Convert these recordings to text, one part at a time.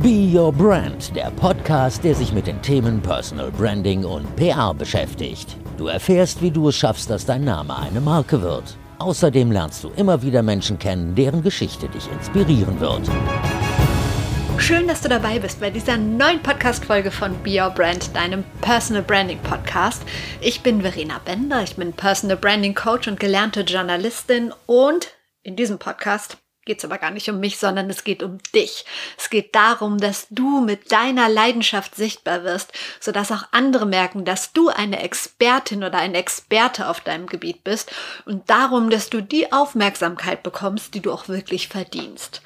Be Your Brand, der Podcast, der sich mit den Themen Personal Branding und PR beschäftigt. Du erfährst, wie du es schaffst, dass dein Name eine Marke wird. Außerdem lernst du immer wieder Menschen kennen, deren Geschichte dich inspirieren wird. Schön, dass du dabei bist bei dieser neuen Podcast-Folge von Be Your Brand, deinem Personal Branding Podcast. Ich bin Verena Bender, ich bin Personal Branding Coach und gelernte Journalistin und in diesem Podcast geht es aber gar nicht um mich, sondern es geht um dich. Es geht darum, dass du mit deiner Leidenschaft sichtbar wirst, sodass auch andere merken, dass du eine Expertin oder ein Experte auf deinem Gebiet bist und darum, dass du die Aufmerksamkeit bekommst, die du auch wirklich verdienst.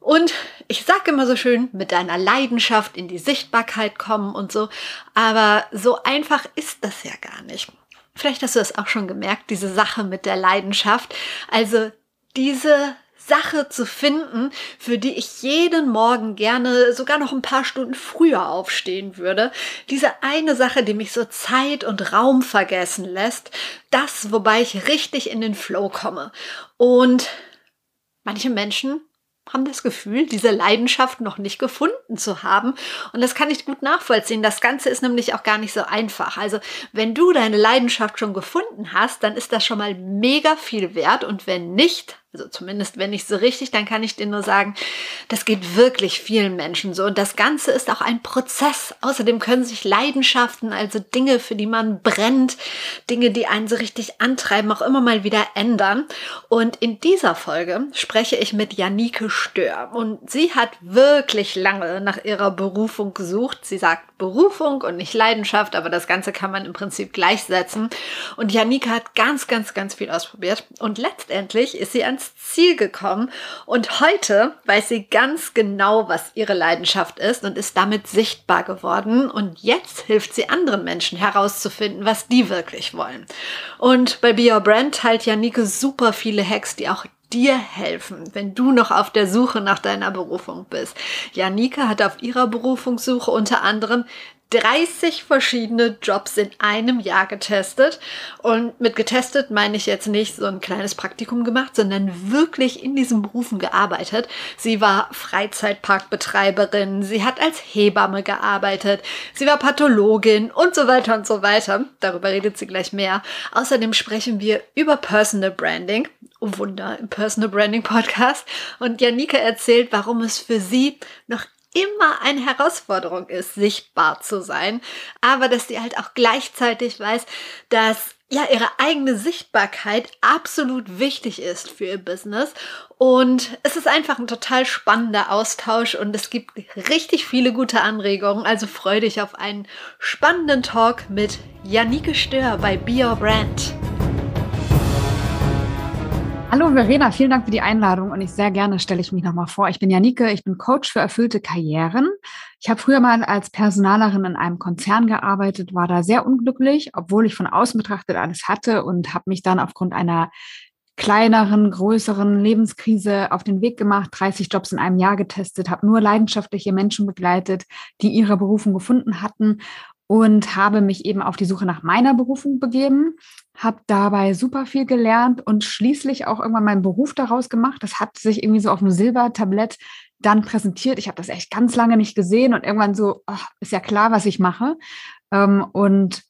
Und ich sage immer so schön, mit deiner Leidenschaft in die Sichtbarkeit kommen und so, aber so einfach ist das ja gar nicht. Vielleicht hast du das auch schon gemerkt, diese Sache mit der Leidenschaft. Also diese Sache zu finden, für die ich jeden Morgen gerne sogar noch ein paar Stunden früher aufstehen würde. Diese eine Sache, die mich so Zeit und Raum vergessen lässt. Das, wobei ich richtig in den Flow komme. Und manche Menschen haben das Gefühl, diese Leidenschaft noch nicht gefunden zu haben. Und das kann ich gut nachvollziehen. Das Ganze ist nämlich auch gar nicht so einfach. Also, wenn du deine Leidenschaft schon gefunden hast, dann ist das schon mal mega viel wert. Und wenn nicht, also zumindest wenn nicht so richtig, dann kann ich dir nur sagen, das geht wirklich vielen Menschen so. Und das Ganze ist auch ein Prozess. Außerdem können sich Leidenschaften, also Dinge, für die man brennt, Dinge, die einen so richtig antreiben, auch immer mal wieder ändern. Und in dieser Folge spreche ich mit Janike Stör. Und sie hat wirklich lange nach ihrer Berufung gesucht. Sie sagt Berufung und nicht Leidenschaft, aber das Ganze kann man im Prinzip gleichsetzen. Und Janike hat ganz, ganz, ganz viel ausprobiert. Und letztendlich ist sie ans ans Ziel gekommen und heute weiß sie ganz genau, was ihre Leidenschaft ist und ist damit sichtbar geworden und jetzt hilft sie anderen Menschen herauszufinden, was die wirklich wollen. Und bei Be Your Brand teilt Janike super viele Hacks, die auch dir helfen, wenn du noch auf der Suche nach deiner Berufung bist. Janike hat auf ihrer Berufungssuche unter anderem 30 verschiedene Jobs in einem Jahr getestet. Und mit getestet meine ich jetzt nicht so ein kleines Praktikum gemacht, sondern wirklich in diesen Berufen gearbeitet. Sie war Freizeitparkbetreiberin, sie hat als Hebamme gearbeitet, sie war Pathologin und so weiter und so weiter. Darüber redet sie gleich mehr. Außerdem sprechen wir über Personal Branding. Oh Wunder, im Personal Branding Podcast. Und Janika erzählt, warum es für sie noch immer eine Herausforderung ist, sichtbar zu sein, aber dass sie halt auch gleichzeitig weiß, dass ja ihre eigene Sichtbarkeit absolut wichtig ist für ihr Business und es ist einfach ein total spannender Austausch und es gibt richtig viele gute Anregungen, also freue dich auf einen spannenden Talk mit Janike Stör bei Be Your Brand. Hallo Verena, vielen Dank für die Einladung und ich sehr gerne stelle ich mich nochmal vor. Ich bin Janike, ich bin Coach für erfüllte Karrieren. Ich habe früher mal als Personalerin in einem Konzern gearbeitet, war da sehr unglücklich, obwohl ich von außen betrachtet alles hatte und habe mich dann aufgrund einer kleineren, größeren Lebenskrise auf den Weg gemacht, 30 Jobs in einem Jahr getestet, habe nur leidenschaftliche Menschen begleitet, die ihre Berufung gefunden hatten und habe mich eben auf die Suche nach meiner Berufung begeben, habe dabei super viel gelernt und schließlich auch irgendwann meinen Beruf daraus gemacht. Das hat sich irgendwie so auf einem Silbertablett dann präsentiert. Ich habe das echt ganz lange nicht gesehen und irgendwann so, ach, ist ja klar, was ich mache. Ähm, und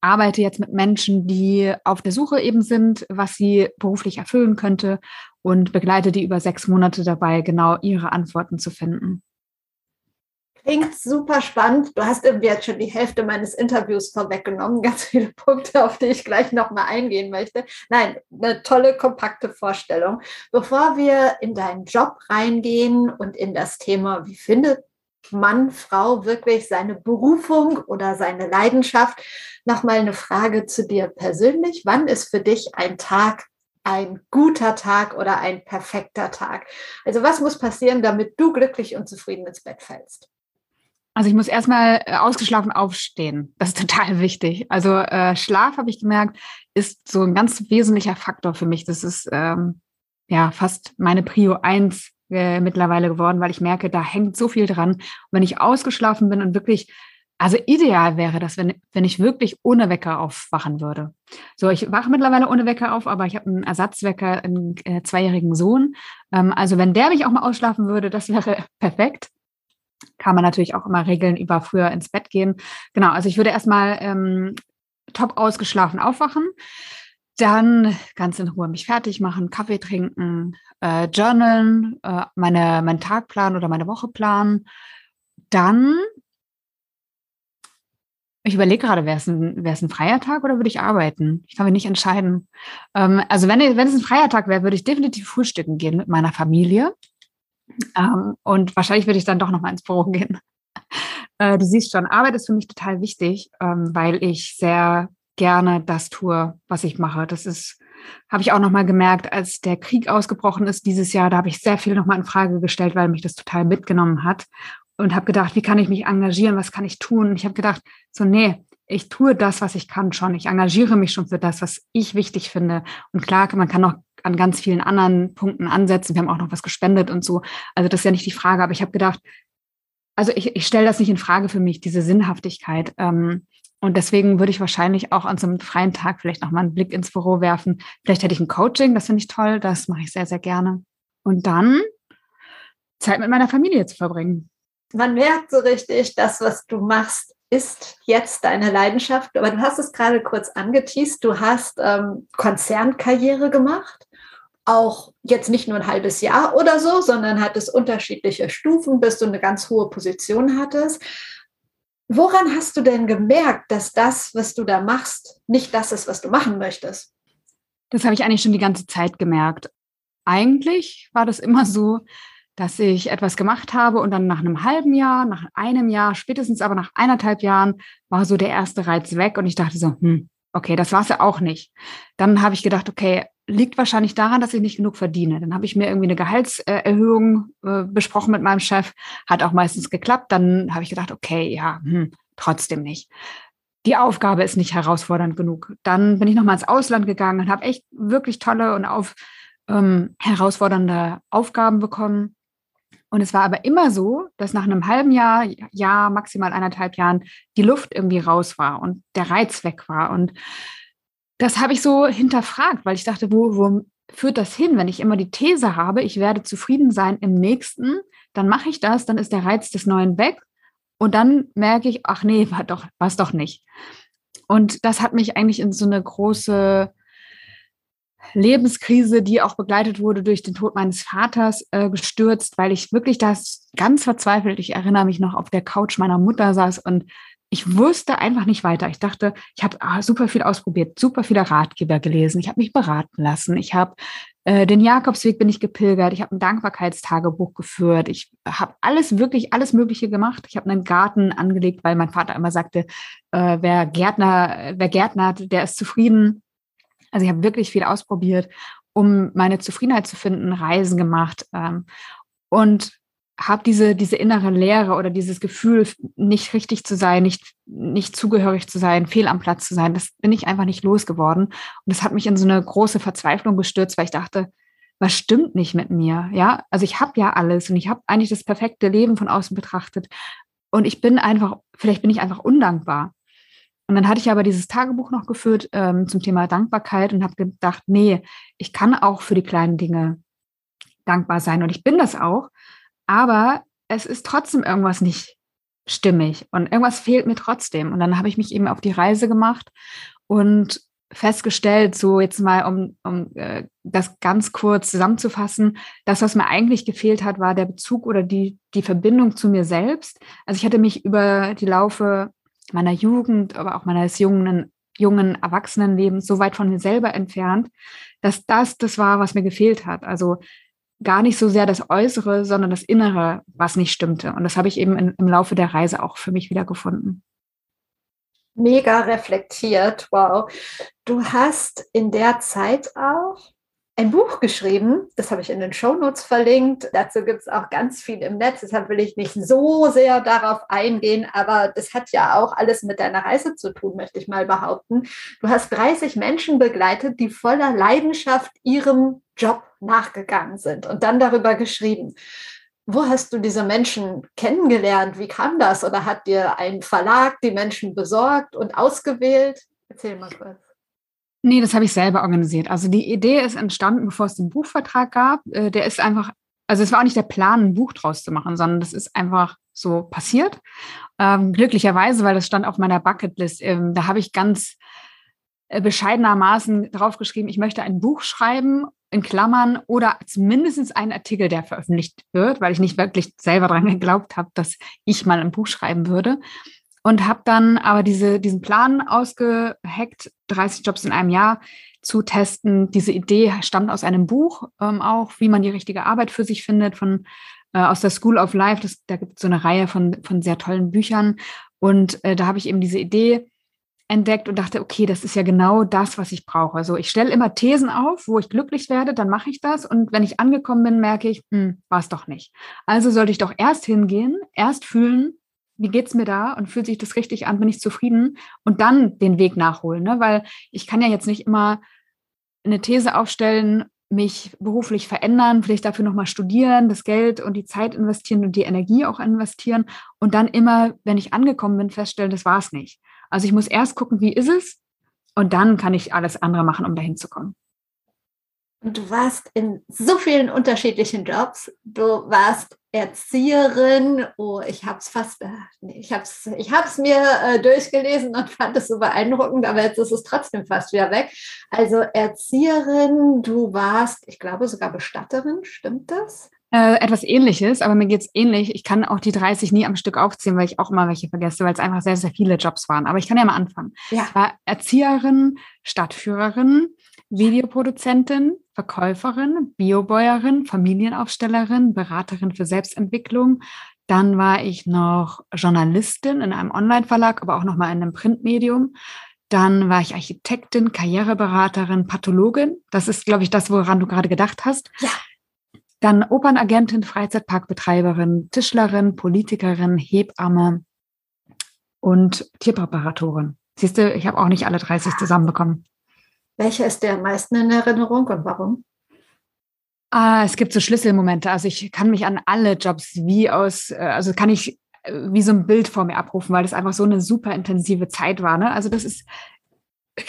arbeite jetzt mit Menschen, die auf der Suche eben sind, was sie beruflich erfüllen könnte und begleite die über sechs Monate dabei, genau ihre Antworten zu finden. Klingt super spannend. Du hast irgendwie jetzt schon die Hälfte meines Interviews vorweggenommen. Ganz viele Punkte, auf die ich gleich nochmal eingehen möchte. Nein, eine tolle, kompakte Vorstellung. Bevor wir in deinen Job reingehen und in das Thema, wie findet Mann, Frau wirklich seine Berufung oder seine Leidenschaft, nochmal eine Frage zu dir persönlich. Wann ist für dich ein Tag ein guter Tag oder ein perfekter Tag? Also was muss passieren, damit du glücklich und zufrieden ins Bett fällst? Also ich muss erstmal äh, ausgeschlafen aufstehen. Das ist total wichtig. Also äh, Schlaf, habe ich gemerkt, ist so ein ganz wesentlicher Faktor für mich. Das ist ähm, ja fast meine Prio 1 äh, mittlerweile geworden, weil ich merke, da hängt so viel dran. Und wenn ich ausgeschlafen bin und wirklich, also ideal wäre das, wenn, wenn ich wirklich ohne Wecker aufwachen würde. So, ich wache mittlerweile ohne Wecker auf, aber ich habe einen Ersatzwecker, einen äh, zweijährigen Sohn. Ähm, also wenn der mich auch mal ausschlafen würde, das wäre perfekt. Kann man natürlich auch immer regeln über früher ins Bett gehen. Genau, also ich würde erstmal ähm, top ausgeschlafen aufwachen, dann ganz in Ruhe mich fertig machen, Kaffee trinken, äh, journalen, äh, meine, meinen Tagplan oder meine Woche planen. Dann, ich überlege gerade, wäre es ein, ein freier Tag oder würde ich arbeiten? Ich kann mich nicht entscheiden. Ähm, also wenn, wenn es ein freier Tag wäre, würde ich definitiv frühstücken gehen mit meiner Familie. Ähm, und wahrscheinlich würde ich dann doch noch mal ins Büro gehen. Äh, du siehst schon, Arbeit ist für mich total wichtig, ähm, weil ich sehr gerne das tue, was ich mache. Das ist, habe ich auch noch mal gemerkt, als der Krieg ausgebrochen ist dieses Jahr, da habe ich sehr viel noch mal in Frage gestellt, weil mich das total mitgenommen hat und habe gedacht, wie kann ich mich engagieren, was kann ich tun? Und ich habe gedacht, so nee, ich tue das, was ich kann schon. Ich engagiere mich schon für das, was ich wichtig finde. Und klar, man kann noch an ganz vielen anderen Punkten ansetzen. Wir haben auch noch was gespendet und so. Also das ist ja nicht die Frage. Aber ich habe gedacht, also ich, ich stelle das nicht in Frage für mich, diese Sinnhaftigkeit. Ähm, und deswegen würde ich wahrscheinlich auch an so einem freien Tag vielleicht noch mal einen Blick ins Büro werfen. Vielleicht hätte ich ein Coaching, das finde ich toll. Das mache ich sehr, sehr gerne. Und dann Zeit mit meiner Familie zu verbringen. Man merkt so richtig, das, was du machst, ist jetzt deine Leidenschaft. Aber du hast es gerade kurz angeteased. Du hast ähm, Konzernkarriere gemacht auch jetzt nicht nur ein halbes Jahr oder so, sondern hattest unterschiedliche Stufen, bis du eine ganz hohe Position hattest. Woran hast du denn gemerkt, dass das, was du da machst, nicht das ist, was du machen möchtest? Das habe ich eigentlich schon die ganze Zeit gemerkt. Eigentlich war das immer so, dass ich etwas gemacht habe und dann nach einem halben Jahr, nach einem Jahr, spätestens aber nach eineinhalb Jahren war so der erste Reiz weg und ich dachte so, hm, okay, das war es ja auch nicht. Dann habe ich gedacht, okay, liegt wahrscheinlich daran, dass ich nicht genug verdiene. Dann habe ich mir irgendwie eine Gehaltserhöhung äh, besprochen mit meinem Chef, hat auch meistens geklappt. Dann habe ich gedacht, okay, ja, hm, trotzdem nicht. Die Aufgabe ist nicht herausfordernd genug. Dann bin ich nochmal ins Ausland gegangen und habe echt wirklich tolle und auf, ähm, herausfordernde Aufgaben bekommen. Und es war aber immer so, dass nach einem halben Jahr, Jahr, maximal eineinhalb Jahren, die Luft irgendwie raus war und der Reiz weg war. Und das habe ich so hinterfragt, weil ich dachte, wo, wo führt das hin, wenn ich immer die These habe, ich werde zufrieden sein im nächsten, dann mache ich das, dann ist der Reiz des Neuen weg und dann merke ich, ach nee, war doch, war es doch nicht. Und das hat mich eigentlich in so eine große Lebenskrise, die auch begleitet wurde durch den Tod meines Vaters, äh, gestürzt, weil ich wirklich das ganz verzweifelt, ich erinnere mich noch, auf der Couch meiner Mutter saß und ich wusste einfach nicht weiter. Ich dachte, ich habe ah, super viel ausprobiert, super viele Ratgeber gelesen, ich habe mich beraten lassen, ich habe äh, den Jakobsweg bin ich gepilgert, ich habe ein Dankbarkeitstagebuch geführt, ich habe alles wirklich alles Mögliche gemacht. Ich habe einen Garten angelegt, weil mein Vater immer sagte, äh, wer Gärtner, wer Gärtner hat, der ist zufrieden. Also ich habe wirklich viel ausprobiert, um meine Zufriedenheit zu finden, Reisen gemacht ähm, und habe diese, diese innere Leere oder dieses Gefühl, nicht richtig zu sein, nicht, nicht zugehörig zu sein, fehl am Platz zu sein, das bin ich einfach nicht losgeworden. Und das hat mich in so eine große Verzweiflung gestürzt, weil ich dachte, was stimmt nicht mit mir? Ja, also ich habe ja alles und ich habe eigentlich das perfekte Leben von außen betrachtet. Und ich bin einfach, vielleicht bin ich einfach undankbar. Und dann hatte ich aber dieses Tagebuch noch geführt ähm, zum Thema Dankbarkeit und habe gedacht, nee, ich kann auch für die kleinen Dinge dankbar sein. Und ich bin das auch aber es ist trotzdem irgendwas nicht stimmig und irgendwas fehlt mir trotzdem. Und dann habe ich mich eben auf die Reise gemacht und festgestellt, so jetzt mal, um, um äh, das ganz kurz zusammenzufassen, das, was mir eigentlich gefehlt hat, war der Bezug oder die, die Verbindung zu mir selbst. Also ich hatte mich über die Laufe meiner Jugend, aber auch meines jungen, jungen Erwachsenenlebens so weit von mir selber entfernt, dass das das war, was mir gefehlt hat. Also gar nicht so sehr das Äußere, sondern das Innere, was nicht stimmte. Und das habe ich eben in, im Laufe der Reise auch für mich wieder gefunden. Mega reflektiert, wow. Du hast in der Zeit auch ein Buch geschrieben, das habe ich in den Shownotes verlinkt. Dazu gibt es auch ganz viel im Netz, deshalb will ich nicht so sehr darauf eingehen, aber das hat ja auch alles mit deiner Reise zu tun, möchte ich mal behaupten. Du hast 30 Menschen begleitet, die voller Leidenschaft ihrem Job nachgegangen sind und dann darüber geschrieben. Wo hast du diese Menschen kennengelernt? Wie kam das? Oder hat dir ein Verlag die Menschen besorgt und ausgewählt? Erzähl mal kurz. Nee, das habe ich selber organisiert. Also die Idee ist entstanden, bevor es den Buchvertrag gab. Äh, der ist einfach Also es war auch nicht der Plan, ein Buch draus zu machen, sondern das ist einfach so passiert. Ähm, glücklicherweise, weil das stand auf meiner Bucketlist. Ähm, da habe ich ganz äh, bescheidenermaßen draufgeschrieben, ich möchte ein Buch schreiben in Klammern oder zumindest einen Artikel, der veröffentlicht wird, weil ich nicht wirklich selber daran geglaubt habe, dass ich mal ein Buch schreiben würde. Und habe dann aber diese, diesen Plan ausgeheckt, 30 Jobs in einem Jahr zu testen. Diese Idee stammt aus einem Buch ähm, auch, wie man die richtige Arbeit für sich findet, von äh, aus der School of Life. Das, da gibt es so eine Reihe von, von sehr tollen Büchern. Und äh, da habe ich eben diese Idee entdeckt und dachte, okay, das ist ja genau das, was ich brauche. Also ich stelle immer Thesen auf, wo ich glücklich werde, dann mache ich das. Und wenn ich angekommen bin, merke ich, hm, war es doch nicht. Also sollte ich doch erst hingehen, erst fühlen, wie geht's mir da und fühlt sich das richtig an, bin ich zufrieden und dann den Weg nachholen, ne? weil ich kann ja jetzt nicht immer eine These aufstellen, mich beruflich verändern, vielleicht dafür nochmal studieren, das Geld und die Zeit investieren und die Energie auch investieren und dann immer, wenn ich angekommen bin, feststellen, das war es nicht. Also ich muss erst gucken, wie ist es und dann kann ich alles andere machen, um dahin zu kommen. Und du warst in so vielen unterschiedlichen Jobs. Du warst Erzieherin. Oh, ich habe es fast, äh, ich habe es ich hab's mir äh, durchgelesen und fand es so beeindruckend, aber jetzt ist es trotzdem fast wieder weg. Also Erzieherin, du warst, ich glaube sogar Bestatterin, stimmt das? Äh, etwas ähnliches, aber mir geht es ähnlich. Ich kann auch die 30 nie am Stück aufziehen, weil ich auch immer welche vergesse, weil es einfach sehr, sehr viele Jobs waren. Aber ich kann ja mal anfangen. Ja. Ich war Erzieherin, Stadtführerin, Videoproduzentin, Verkäuferin, Biobäuerin, Familienaufstellerin, Beraterin für Selbstentwicklung. Dann war ich noch Journalistin in einem Online-Verlag, aber auch noch mal in einem Printmedium. Dann war ich Architektin, Karriereberaterin, Pathologin. Das ist, glaube ich, das, woran du gerade gedacht hast. Ja. Dann Opernagentin, Freizeitparkbetreiberin, Tischlerin, Politikerin, Hebamme und Tierpräparatorin. Siehst du, ich habe auch nicht alle 30 zusammenbekommen. Welcher ist dir am meisten in Erinnerung und warum? Ah, es gibt so Schlüsselmomente. Also ich kann mich an alle Jobs wie aus, äh, also kann ich äh, wie so ein Bild vor mir abrufen, weil das einfach so eine super intensive Zeit war. Ne? Also das ist,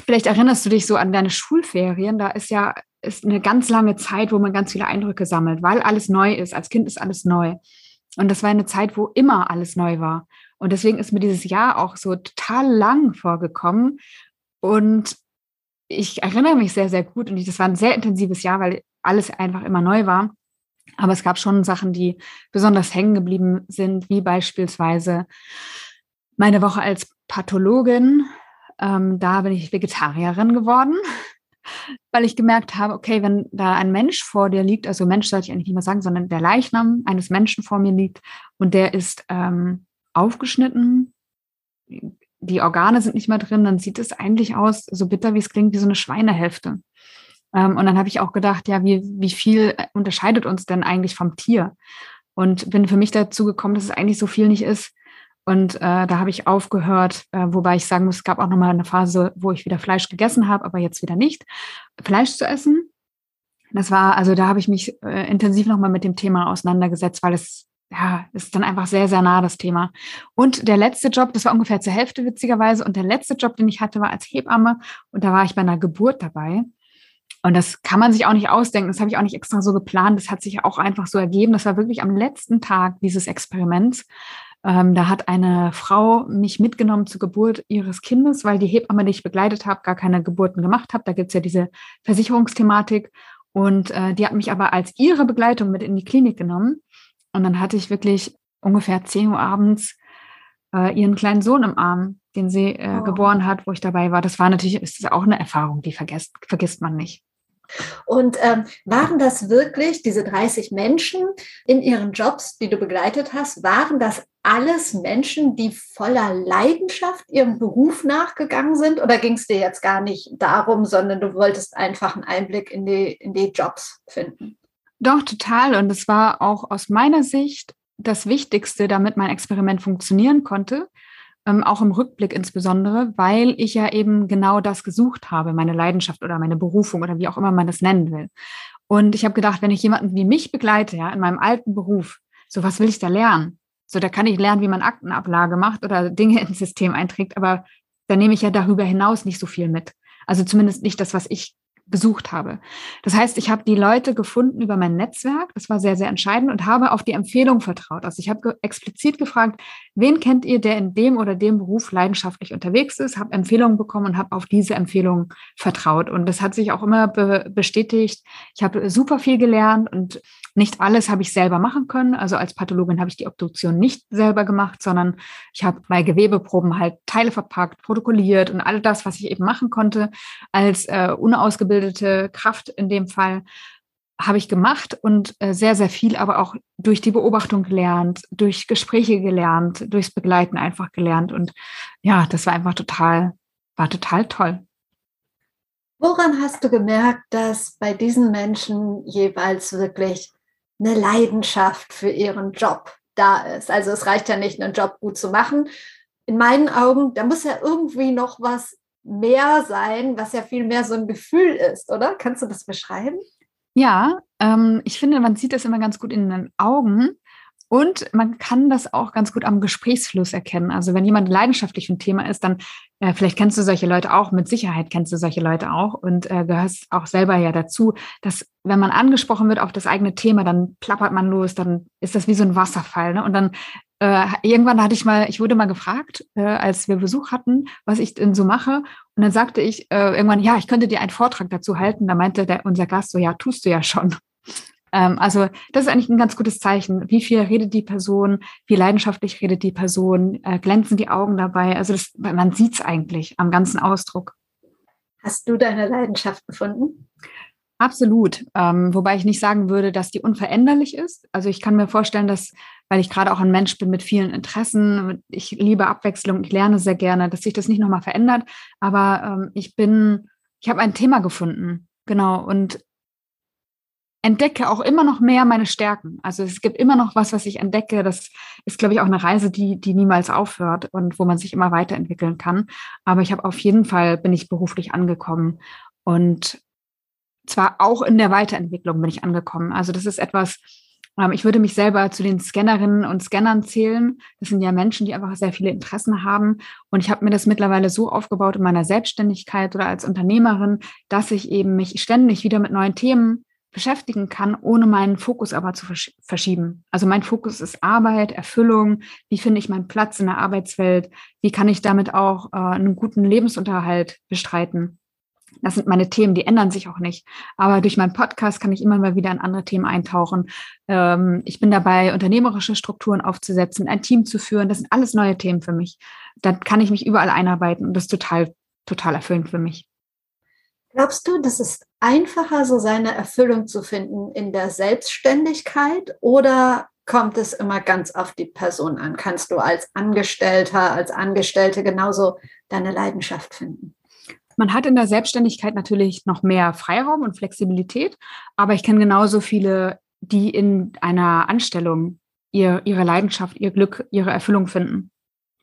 vielleicht erinnerst du dich so an deine Schulferien, da ist ja ist eine ganz lange Zeit, wo man ganz viele Eindrücke sammelt, weil alles neu ist. Als Kind ist alles neu. Und das war eine Zeit, wo immer alles neu war. Und deswegen ist mir dieses Jahr auch so total lang vorgekommen. Und ich erinnere mich sehr, sehr gut und das war ein sehr intensives Jahr, weil alles einfach immer neu war. Aber es gab schon Sachen, die besonders hängen geblieben sind, wie beispielsweise meine Woche als Pathologin. Ähm, da bin ich Vegetarierin geworden, weil ich gemerkt habe, okay, wenn da ein Mensch vor dir liegt, also Mensch sollte ich eigentlich nicht mehr sagen, sondern der Leichnam eines Menschen vor mir liegt und der ist ähm, aufgeschnitten, die Organe sind nicht mehr drin, dann sieht es eigentlich aus, so bitter wie es klingt, wie so eine Schweinehälfte. Ähm, und dann habe ich auch gedacht, ja, wie, wie viel unterscheidet uns denn eigentlich vom Tier? Und bin für mich dazu gekommen, dass es eigentlich so viel nicht ist. Und äh, da habe ich aufgehört, äh, wobei ich sagen muss, es gab auch nochmal eine Phase, wo ich wieder Fleisch gegessen habe, aber jetzt wieder nicht, Fleisch zu essen. Das war, also da habe ich mich äh, intensiv nochmal mit dem Thema auseinandergesetzt, weil es ja, ist dann einfach sehr, sehr nah das Thema. Und der letzte Job, das war ungefähr zur Hälfte witzigerweise. Und der letzte Job, den ich hatte, war als Hebamme. Und da war ich bei einer Geburt dabei. Und das kann man sich auch nicht ausdenken. Das habe ich auch nicht extra so geplant. Das hat sich auch einfach so ergeben. Das war wirklich am letzten Tag dieses Experiments. Ähm, da hat eine Frau mich mitgenommen zur Geburt ihres Kindes, weil die Hebamme, die ich begleitet habe, gar keine Geburten gemacht hat. Da gibt es ja diese Versicherungsthematik. Und äh, die hat mich aber als ihre Begleitung mit in die Klinik genommen. Und dann hatte ich wirklich ungefähr 10 Uhr abends äh, ihren kleinen Sohn im Arm, den sie äh, oh. geboren hat, wo ich dabei war. Das war natürlich, ist auch eine Erfahrung, die vergisst, vergisst man nicht. Und ähm, waren das wirklich diese 30 Menschen in ihren Jobs, die du begleitet hast, waren das alles Menschen, die voller Leidenschaft ihrem Beruf nachgegangen sind? Oder ging es dir jetzt gar nicht darum, sondern du wolltest einfach einen Einblick in die, in die Jobs finden? Doch, total. Und es war auch aus meiner Sicht das Wichtigste, damit mein Experiment funktionieren konnte, ähm, auch im Rückblick insbesondere, weil ich ja eben genau das gesucht habe, meine Leidenschaft oder meine Berufung oder wie auch immer man das nennen will. Und ich habe gedacht, wenn ich jemanden wie mich begleite, ja, in meinem alten Beruf, so was will ich da lernen? So, da kann ich lernen, wie man Aktenablage macht oder Dinge ins System einträgt, aber da nehme ich ja darüber hinaus nicht so viel mit. Also zumindest nicht das, was ich gesucht habe. Das heißt, ich habe die Leute gefunden über mein Netzwerk. Das war sehr, sehr entscheidend und habe auf die Empfehlung vertraut. Also ich habe ge explizit gefragt, wen kennt ihr, der in dem oder dem Beruf leidenschaftlich unterwegs ist, habe Empfehlungen bekommen und habe auf diese Empfehlung vertraut. Und das hat sich auch immer be bestätigt. Ich habe super viel gelernt und nicht alles habe ich selber machen können. Also als Pathologin habe ich die Obduktion nicht selber gemacht, sondern ich habe bei Gewebeproben halt Teile verpackt, protokolliert und all das, was ich eben machen konnte, als äh, unausgebildete Kraft in dem Fall habe ich gemacht und äh, sehr, sehr viel, aber auch durch die Beobachtung gelernt, durch Gespräche gelernt, durchs Begleiten einfach gelernt. Und ja, das war einfach total, war total toll. Woran hast du gemerkt, dass bei diesen Menschen jeweils wirklich eine Leidenschaft für ihren Job da ist. Also es reicht ja nicht, einen Job gut zu machen. In meinen Augen, da muss ja irgendwie noch was mehr sein, was ja viel mehr so ein Gefühl ist, oder? Kannst du das beschreiben? Ja, ähm, ich finde, man sieht das immer ganz gut in den Augen. Und man kann das auch ganz gut am Gesprächsfluss erkennen. Also wenn jemand leidenschaftlich für ein Thema ist, dann äh, vielleicht kennst du solche Leute auch, mit Sicherheit kennst du solche Leute auch und äh, gehörst auch selber ja dazu, dass wenn man angesprochen wird auf das eigene Thema, dann plappert man los, dann ist das wie so ein Wasserfall. Ne? Und dann äh, irgendwann hatte ich mal, ich wurde mal gefragt, äh, als wir Besuch hatten, was ich denn so mache. Und dann sagte ich äh, irgendwann, ja, ich könnte dir einen Vortrag dazu halten. Da meinte der, unser Gast so, ja, tust du ja schon. Ähm, also das ist eigentlich ein ganz gutes Zeichen. Wie viel redet die Person? Wie leidenschaftlich redet die Person? Äh, glänzen die Augen dabei? Also das, man sieht es eigentlich am ganzen Ausdruck. Hast du deine Leidenschaft gefunden? Absolut. Ähm, wobei ich nicht sagen würde, dass die unveränderlich ist. Also ich kann mir vorstellen, dass, weil ich gerade auch ein Mensch bin mit vielen Interessen, ich liebe Abwechslung, ich lerne sehr gerne, dass sich das nicht nochmal verändert. Aber ähm, ich bin, ich habe ein Thema gefunden. Genau. Und entdecke auch immer noch mehr meine Stärken. Also es gibt immer noch was, was ich entdecke. Das ist, glaube ich, auch eine Reise, die, die niemals aufhört und wo man sich immer weiterentwickeln kann. Aber ich habe auf jeden Fall, bin ich beruflich angekommen und zwar auch in der Weiterentwicklung bin ich angekommen. Also das ist etwas, ich würde mich selber zu den Scannerinnen und Scannern zählen. Das sind ja Menschen, die einfach sehr viele Interessen haben. Und ich habe mir das mittlerweile so aufgebaut in meiner Selbstständigkeit oder als Unternehmerin, dass ich eben mich ständig wieder mit neuen Themen beschäftigen kann, ohne meinen Fokus aber zu verschieben. Also mein Fokus ist Arbeit, Erfüllung, wie finde ich meinen Platz in der Arbeitswelt, wie kann ich damit auch äh, einen guten Lebensunterhalt bestreiten. Das sind meine Themen, die ändern sich auch nicht. Aber durch meinen Podcast kann ich immer mal wieder in andere Themen eintauchen. Ähm, ich bin dabei, unternehmerische Strukturen aufzusetzen, ein Team zu führen. Das sind alles neue Themen für mich. Da kann ich mich überall einarbeiten und das ist total, total erfüllend für mich. Glaubst du, das ist einfacher, so seine Erfüllung zu finden in der Selbstständigkeit oder kommt es immer ganz auf die Person an? Kannst du als Angestellter, als Angestellte genauso deine Leidenschaft finden? Man hat in der Selbstständigkeit natürlich noch mehr Freiraum und Flexibilität, aber ich kenne genauso viele, die in einer Anstellung ihr, ihre Leidenschaft, ihr Glück, ihre Erfüllung finden.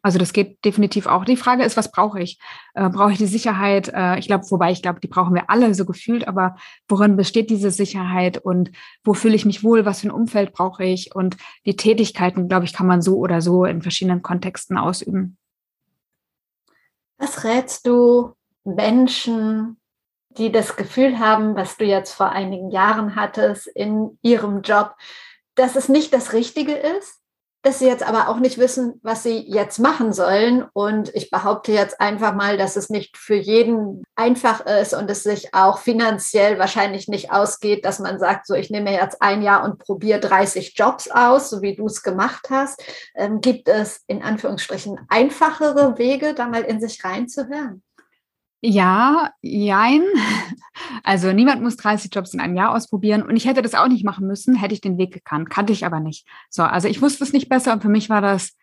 Also das geht definitiv auch. Die Frage ist, was brauche ich? Äh, brauche ich die Sicherheit? Äh, ich glaube, wobei ich glaube, die brauchen wir alle so gefühlt, aber worin besteht diese Sicherheit und wo fühle ich mich wohl? Was für ein Umfeld brauche ich? Und die Tätigkeiten, glaube ich, kann man so oder so in verschiedenen Kontexten ausüben. Was rätst du Menschen, die das Gefühl haben, was du jetzt vor einigen Jahren hattest in ihrem Job, dass es nicht das Richtige ist? dass sie jetzt aber auch nicht wissen, was sie jetzt machen sollen. Und ich behaupte jetzt einfach mal, dass es nicht für jeden einfach ist und es sich auch finanziell wahrscheinlich nicht ausgeht, dass man sagt, so ich nehme jetzt ein Jahr und probiere 30 Jobs aus, so wie du es gemacht hast. Ähm, gibt es in Anführungsstrichen einfachere Wege, da mal in sich reinzuhören? Ja, jein. Also niemand muss 30 Jobs in einem Jahr ausprobieren. Und ich hätte das auch nicht machen müssen, hätte ich den Weg gekannt. Kannte ich aber nicht. So, also ich wusste es nicht besser und für mich war das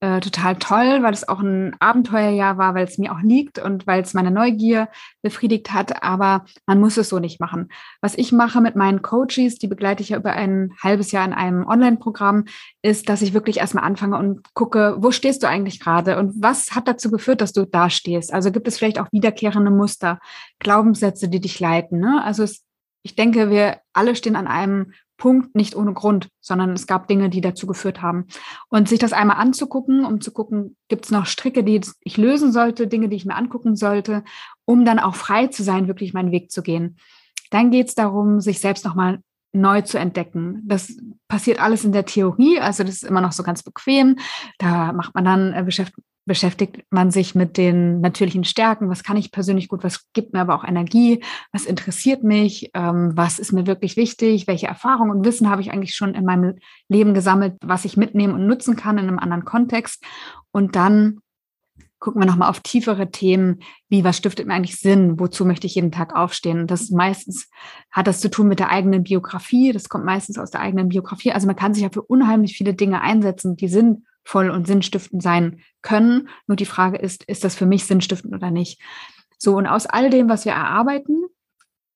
äh, total toll, weil es auch ein Abenteuerjahr war, weil es mir auch liegt und weil es meine Neugier befriedigt hat. Aber man muss es so nicht machen. Was ich mache mit meinen Coaches, die begleite ich ja über ein halbes Jahr in einem Online-Programm, ist, dass ich wirklich erstmal anfange und gucke, wo stehst du eigentlich gerade und was hat dazu geführt, dass du da stehst? Also gibt es vielleicht auch wiederkehrende Muster, Glaubenssätze, die dich leiten. Ne? Also es, ich denke, wir alle stehen an einem Punkt, nicht ohne Grund, sondern es gab Dinge, die dazu geführt haben. Und sich das einmal anzugucken, um zu gucken, gibt es noch Stricke, die ich lösen sollte, Dinge, die ich mir angucken sollte, um dann auch frei zu sein, wirklich meinen Weg zu gehen. Dann geht es darum, sich selbst nochmal neu zu entdecken. Das passiert alles in der Theorie, also das ist immer noch so ganz bequem. Da macht man dann, äh, beschäftigt, beschäftigt man sich mit den natürlichen Stärken. Was kann ich persönlich gut? Was gibt mir aber auch Energie? Was interessiert mich? Ähm, was ist mir wirklich wichtig? Welche Erfahrungen und Wissen habe ich eigentlich schon in meinem Leben gesammelt, was ich mitnehmen und nutzen kann in einem anderen Kontext? Und dann gucken wir nochmal auf tiefere Themen, wie was stiftet mir eigentlich Sinn, wozu möchte ich jeden Tag aufstehen. Das meistens hat das zu tun mit der eigenen Biografie, das kommt meistens aus der eigenen Biografie. Also man kann sich ja für unheimlich viele Dinge einsetzen, die sind sinnvoll und sinnstiftend sein können. Nur die Frage ist, ist das für mich sinnstiftend oder nicht? So, und aus all dem, was wir erarbeiten,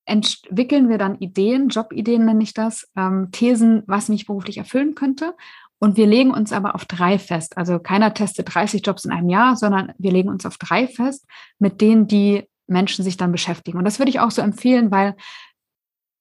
entwickeln wir dann Ideen, Jobideen nenne ich das, ähm, Thesen, was mich beruflich erfüllen könnte. Und wir legen uns aber auf drei fest. Also keiner testet 30 Jobs in einem Jahr, sondern wir legen uns auf drei fest, mit denen die Menschen sich dann beschäftigen. Und das würde ich auch so empfehlen, weil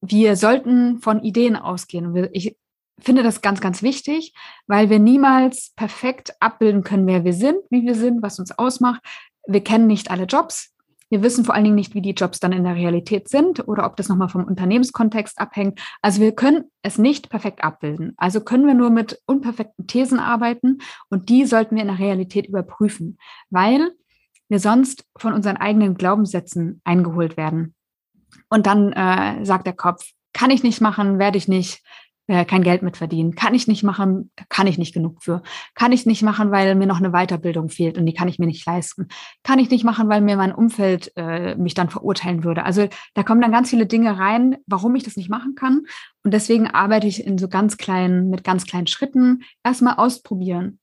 wir sollten von Ideen ausgehen. Ich finde das ganz, ganz wichtig, weil wir niemals perfekt abbilden können, wer wir sind, wie wir sind, was uns ausmacht. Wir kennen nicht alle Jobs. Wir wissen vor allen Dingen nicht, wie die Jobs dann in der Realität sind oder ob das nochmal vom Unternehmenskontext abhängt. Also wir können es nicht perfekt abbilden. Also können wir nur mit unperfekten Thesen arbeiten und die sollten wir in der Realität überprüfen, weil wir sonst von unseren eigenen Glaubenssätzen eingeholt werden. Und dann äh, sagt der Kopf, kann ich nicht machen, werde ich nicht, äh, kein Geld mit verdienen. Kann ich nicht machen, kann ich nicht genug für. Kann ich nicht machen, weil mir noch eine Weiterbildung fehlt und die kann ich mir nicht leisten. Kann ich nicht machen, weil mir mein Umfeld äh, mich dann verurteilen würde. Also da kommen dann ganz viele Dinge rein, warum ich das nicht machen kann. Und deswegen arbeite ich in so ganz kleinen, mit ganz kleinen Schritten. Erstmal ausprobieren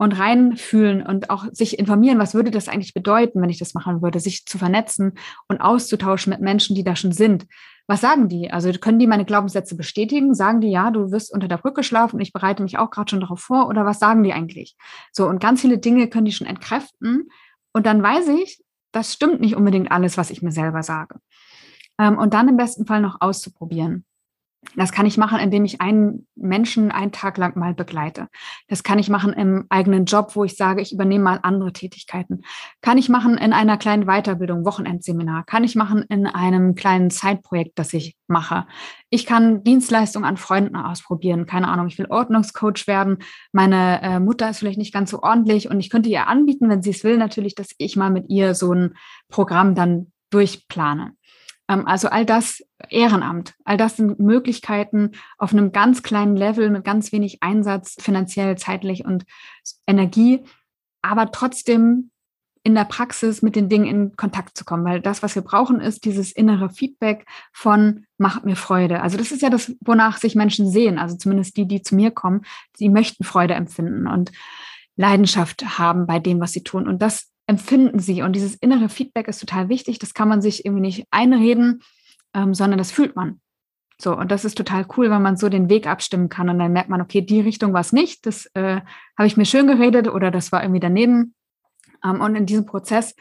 und reinfühlen und auch sich informieren, was würde das eigentlich bedeuten, wenn ich das machen würde, sich zu vernetzen und auszutauschen mit Menschen, die da schon sind. Was sagen die? Also können die meine Glaubenssätze bestätigen? Sagen die, ja, du wirst unter der Brücke schlafen und ich bereite mich auch gerade schon darauf vor? Oder was sagen die eigentlich? So, und ganz viele Dinge können die schon entkräften. Und dann weiß ich, das stimmt nicht unbedingt alles, was ich mir selber sage. Ähm, und dann im besten Fall noch auszuprobieren. Das kann ich machen, indem ich einen Menschen einen Tag lang mal begleite. Das kann ich machen im eigenen Job, wo ich sage, ich übernehme mal andere Tätigkeiten. Kann ich machen in einer kleinen Weiterbildung, Wochenendseminar. Kann ich machen in einem kleinen Zeitprojekt, das ich mache. Ich kann Dienstleistungen an Freunden ausprobieren. Keine Ahnung, ich will Ordnungscoach werden. Meine äh, Mutter ist vielleicht nicht ganz so ordentlich und ich könnte ihr anbieten, wenn sie es will, natürlich, dass ich mal mit ihr so ein Programm dann durchplane. Ähm, also all das Ehrenamt, all das sind Möglichkeiten auf einem ganz kleinen Level mit ganz wenig Einsatz, finanziell, zeitlich und Energie, aber trotzdem in der Praxis mit den Dingen in Kontakt zu kommen, weil das, was wir brauchen, ist dieses innere Feedback von macht mir Freude. Also das ist ja das, wonach sich Menschen sehen, also zumindest die, die zu mir kommen, sie möchten Freude empfinden und Leidenschaft haben bei dem, was sie tun. Und das empfinden sie? Und dieses innere Feedback ist total wichtig. Das kann man sich irgendwie nicht einreden, ähm, sondern das fühlt man. So, und das ist total cool, wenn man so den Weg abstimmen kann und dann merkt man, okay, die Richtung war es nicht, das äh, habe ich mir schön geredet oder das war irgendwie daneben. Ähm, und in diesem Prozess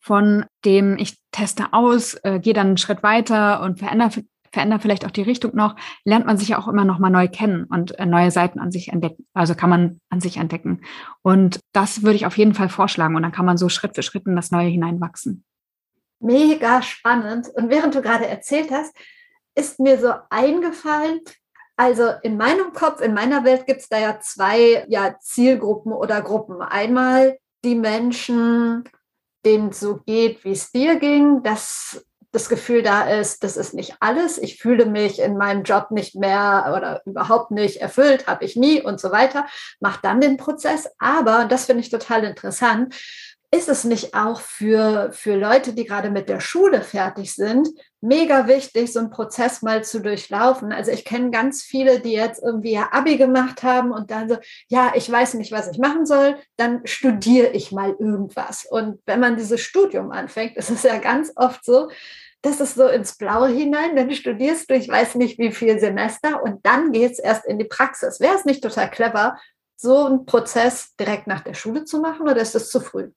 von dem ich teste aus, äh, gehe dann einen Schritt weiter und verändere verändert vielleicht auch die Richtung noch, lernt man sich ja auch immer noch mal neu kennen und äh, neue Seiten an sich entdecken. Also kann man an sich entdecken. Und das würde ich auf jeden Fall vorschlagen. Und dann kann man so Schritt für Schritt in das Neue hineinwachsen. Mega spannend. Und während du gerade erzählt hast, ist mir so eingefallen, also in meinem Kopf, in meiner Welt gibt es da ja zwei ja, Zielgruppen oder Gruppen. Einmal die Menschen, denen es so geht, wie es dir ging, dass das Gefühl da ist, das ist nicht alles. Ich fühle mich in meinem Job nicht mehr oder überhaupt nicht erfüllt, habe ich nie und so weiter. Macht dann den Prozess. Aber, und das finde ich total interessant, ist es nicht auch für, für Leute, die gerade mit der Schule fertig sind, mega wichtig, so einen Prozess mal zu durchlaufen? Also ich kenne ganz viele, die jetzt irgendwie ihr Abi gemacht haben und dann so, ja, ich weiß nicht, was ich machen soll, dann studiere ich mal irgendwas. Und wenn man dieses Studium anfängt, ist es ja ganz oft so, das ist so ins Blaue hinein, dann studierst du, ich weiß nicht wie viel Semester und dann geht es erst in die Praxis. Wäre es nicht total clever, so einen Prozess direkt nach der Schule zu machen oder ist es zu früh?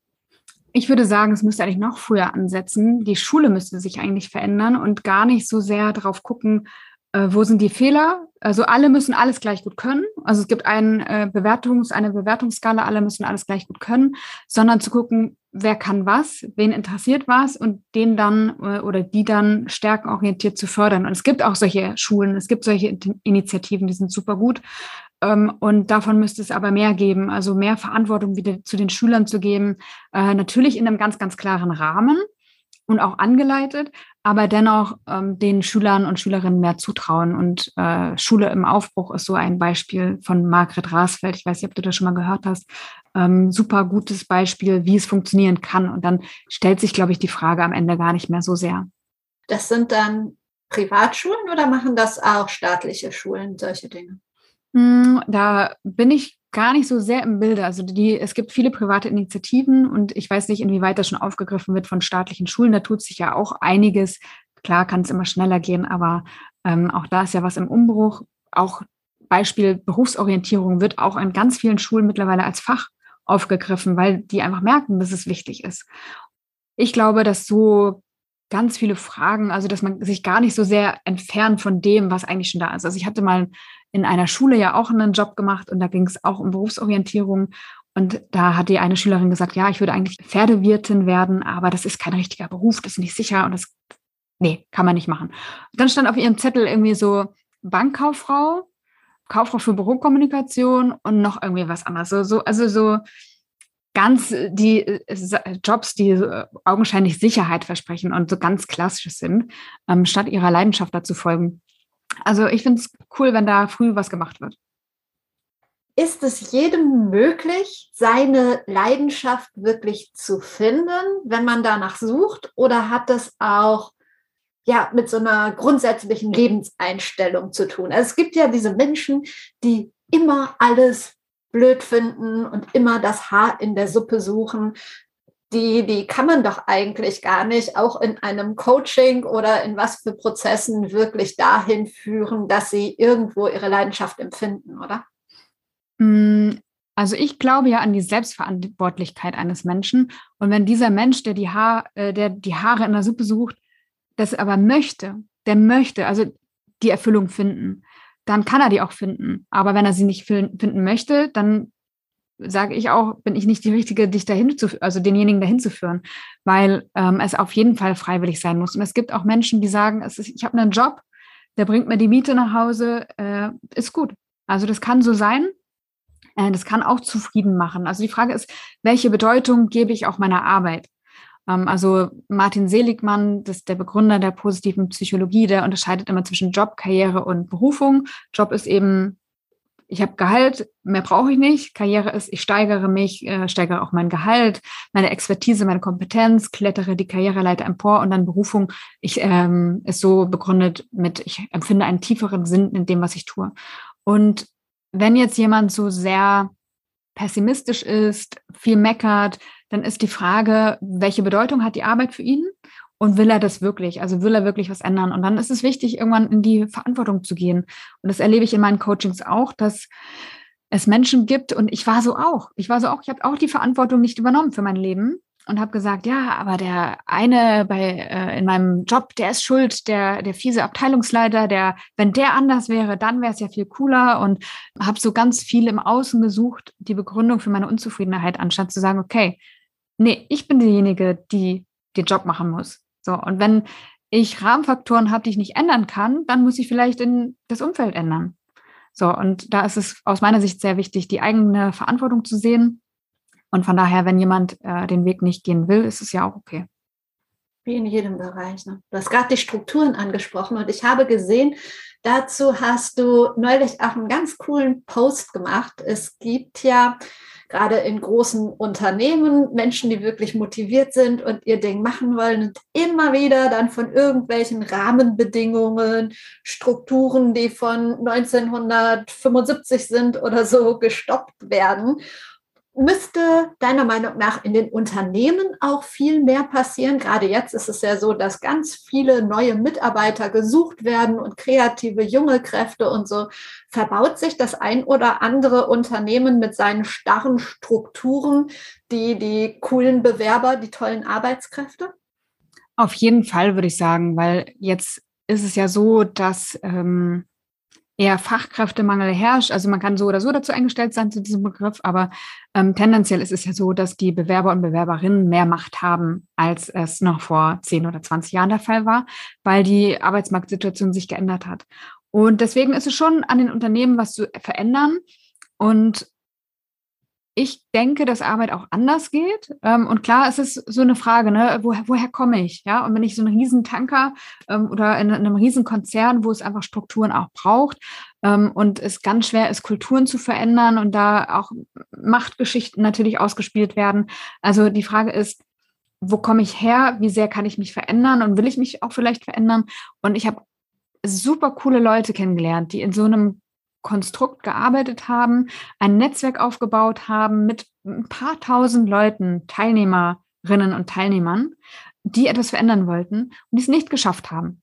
Ich würde sagen, es müsste eigentlich noch früher ansetzen. Die Schule müsste sich eigentlich verändern und gar nicht so sehr darauf gucken, äh, wo sind die Fehler? Also alle müssen alles gleich gut können. Also es gibt ein, äh, Bewertungs-, eine Bewertungsskala, alle müssen alles gleich gut können, sondern zu gucken, wer kann was, wen interessiert was und den dann äh, oder die dann stärkenorientiert zu fördern. Und es gibt auch solche Schulen, es gibt solche Initiativen, die sind super gut. Ähm, und davon müsste es aber mehr geben, also mehr Verantwortung wieder zu den Schülern zu geben, äh, natürlich in einem ganz, ganz klaren Rahmen und auch angeleitet, aber dennoch ähm, den Schülern und Schülerinnen mehr zutrauen. Und äh, Schule im Aufbruch ist so ein Beispiel von Margret Rasfeld. Ich weiß nicht, ob du das schon mal gehört hast. Ähm, super gutes Beispiel, wie es funktionieren kann. Und dann stellt sich, glaube ich, die Frage am Ende gar nicht mehr so sehr. Das sind dann Privatschulen oder machen das auch staatliche Schulen, solche Dinge? Hm, da bin ich gar nicht so sehr im Bilde. Also die, es gibt viele private Initiativen und ich weiß nicht, inwieweit das schon aufgegriffen wird von staatlichen Schulen. Da tut sich ja auch einiges. Klar kann es immer schneller gehen, aber ähm, auch da ist ja was im Umbruch. Auch Beispiel Berufsorientierung wird auch in ganz vielen Schulen mittlerweile als Fach aufgegriffen, weil die einfach merken, dass es wichtig ist. Ich glaube, dass so ganz viele Fragen, also dass man sich gar nicht so sehr entfernt von dem, was eigentlich schon da ist. Also ich hatte mal in einer Schule ja auch einen Job gemacht und da ging es auch um Berufsorientierung. Und da hat die eine Schülerin gesagt, ja, ich würde eigentlich Pferdewirtin werden, aber das ist kein richtiger Beruf, das ist nicht sicher und das, nee, kann man nicht machen. dann stand auf ihrem Zettel irgendwie so Bankkauffrau, Kauffrau für Bürokommunikation und noch irgendwie was anderes. So, so, also so ganz die äh, Jobs, die augenscheinlich Sicherheit versprechen und so ganz klassisch sind, ähm, statt ihrer Leidenschaft dazu folgen. Also ich finde es cool, wenn da früh was gemacht wird. Ist es jedem möglich, seine Leidenschaft wirklich zu finden, wenn man danach sucht? Oder hat das auch ja, mit so einer grundsätzlichen Lebenseinstellung zu tun? Also es gibt ja diese Menschen, die immer alles blöd finden und immer das Haar in der Suppe suchen die, die kann man doch eigentlich gar nicht auch in einem Coaching oder in was für Prozessen wirklich dahin führen, dass sie irgendwo ihre Leidenschaft empfinden, oder? Mm, also ich glaube ja an die Selbstverantwortlichkeit eines Menschen. Und wenn dieser Mensch, der die, Haar, äh, der die Haare in der Suppe sucht, das aber möchte, der möchte, also die Erfüllung finden, dann kann er die auch finden. Aber wenn er sie nicht finden möchte, dann sage ich auch, bin ich nicht die Richtige, dich dahin zu, also denjenigen dahin zu führen, weil ähm, es auf jeden Fall freiwillig sein muss. Und es gibt auch Menschen, die sagen, es ist, ich habe einen Job, der bringt mir die Miete nach Hause, äh, ist gut. Also das kann so sein. Äh, das kann auch zufrieden machen. Also die Frage ist, welche Bedeutung gebe ich auch meiner Arbeit? Ähm, also Martin Seligmann, das ist der Begründer der positiven Psychologie, der unterscheidet immer zwischen Job, Karriere und Berufung. Job ist eben ich habe Gehalt, mehr brauche ich nicht. Karriere ist, ich steigere mich, äh, steigere auch mein Gehalt, meine Expertise, meine Kompetenz, klettere die Karriereleiter empor und dann Berufung ich, ähm, ist so begründet mit, ich empfinde einen tieferen Sinn in dem, was ich tue. Und wenn jetzt jemand so sehr pessimistisch ist, viel meckert, dann ist die Frage, welche Bedeutung hat die Arbeit für ihn? Und will er das wirklich? Also will er wirklich was ändern? Und dann ist es wichtig, irgendwann in die Verantwortung zu gehen. Und das erlebe ich in meinen Coachings auch, dass es Menschen gibt und ich war so auch. Ich war so auch, ich habe auch die Verantwortung nicht übernommen für mein Leben und habe gesagt, ja, aber der eine bei äh, in meinem Job, der ist schuld, der der fiese Abteilungsleiter, der wenn der anders wäre, dann wäre es ja viel cooler und habe so ganz viel im Außen gesucht, die Begründung für meine Unzufriedenheit anstatt zu sagen, okay, nee, ich bin diejenige, die den Job machen muss. So, und wenn ich Rahmenfaktoren habe, die ich nicht ändern kann, dann muss ich vielleicht in das Umfeld ändern. So, und da ist es aus meiner Sicht sehr wichtig, die eigene Verantwortung zu sehen. Und von daher, wenn jemand äh, den Weg nicht gehen will, ist es ja auch okay. Wie in jedem Bereich. Ne? Du hast gerade die Strukturen angesprochen und ich habe gesehen, dazu hast du neulich auch einen ganz coolen Post gemacht. Es gibt ja gerade in großen Unternehmen, Menschen, die wirklich motiviert sind und ihr Ding machen wollen und immer wieder dann von irgendwelchen Rahmenbedingungen, Strukturen, die von 1975 sind oder so, gestoppt werden müsste deiner Meinung nach in den Unternehmen auch viel mehr passieren? Gerade jetzt ist es ja so, dass ganz viele neue Mitarbeiter gesucht werden und kreative junge Kräfte und so. Verbaut sich das ein oder andere Unternehmen mit seinen starren Strukturen, die die coolen Bewerber, die tollen Arbeitskräfte? Auf jeden Fall würde ich sagen, weil jetzt ist es ja so, dass ähm, eher Fachkräftemangel herrscht. Also man kann so oder so dazu eingestellt sein zu diesem Begriff, aber ähm, tendenziell ist es ja so, dass die Bewerber und Bewerberinnen mehr Macht haben, als es noch vor 10 oder 20 Jahren der Fall war, weil die Arbeitsmarktsituation sich geändert hat. Und deswegen ist es schon an den Unternehmen was zu verändern. Und ich denke, dass Arbeit auch anders geht. Ähm, und klar, es ist so eine Frage, ne, woher, woher komme ich? Ja, und wenn ich so einen riesen Tanker ähm, oder in, in, einem riesen Konzern, wo es einfach Strukturen auch braucht ähm, und es ganz schwer ist, Kulturen zu verändern und da auch Machtgeschichten natürlich ausgespielt werden. Also die Frage ist, wo komme ich her? Wie sehr kann ich mich verändern und will ich mich auch vielleicht verändern? Und ich habe super coole Leute kennengelernt, die in so einem Konstrukt gearbeitet haben, ein Netzwerk aufgebaut haben mit ein paar tausend Leuten, Teilnehmerinnen und Teilnehmern, die etwas verändern wollten und es nicht geschafft haben.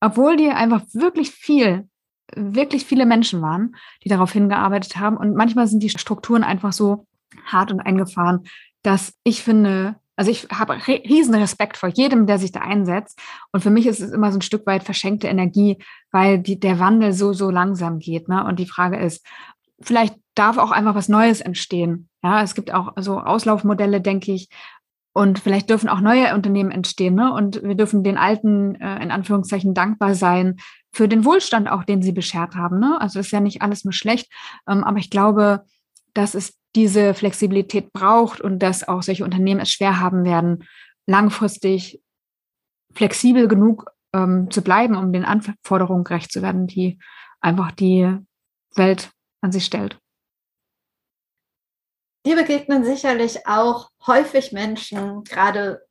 Obwohl die einfach wirklich viel, wirklich viele Menschen waren, die darauf hingearbeitet haben. Und manchmal sind die Strukturen einfach so hart und eingefahren, dass ich finde, also ich habe riesen Respekt vor jedem, der sich da einsetzt. Und für mich ist es immer so ein Stück weit verschenkte Energie, weil die, der Wandel so, so langsam geht. Ne? Und die Frage ist, vielleicht darf auch einfach was Neues entstehen. Ja, es gibt auch so Auslaufmodelle, denke ich. Und vielleicht dürfen auch neue Unternehmen entstehen. Ne? Und wir dürfen den alten, äh, in Anführungszeichen, dankbar sein für den Wohlstand auch, den sie beschert haben. Ne? Also ist ja nicht alles nur schlecht. Ähm, aber ich glaube, dass es diese Flexibilität braucht und dass auch solche Unternehmen es schwer haben werden, langfristig flexibel genug ähm, zu bleiben, um den Anforderungen gerecht zu werden, die einfach die Welt an sich stellt. Dir begegnen sicherlich auch häufig Menschen, gerade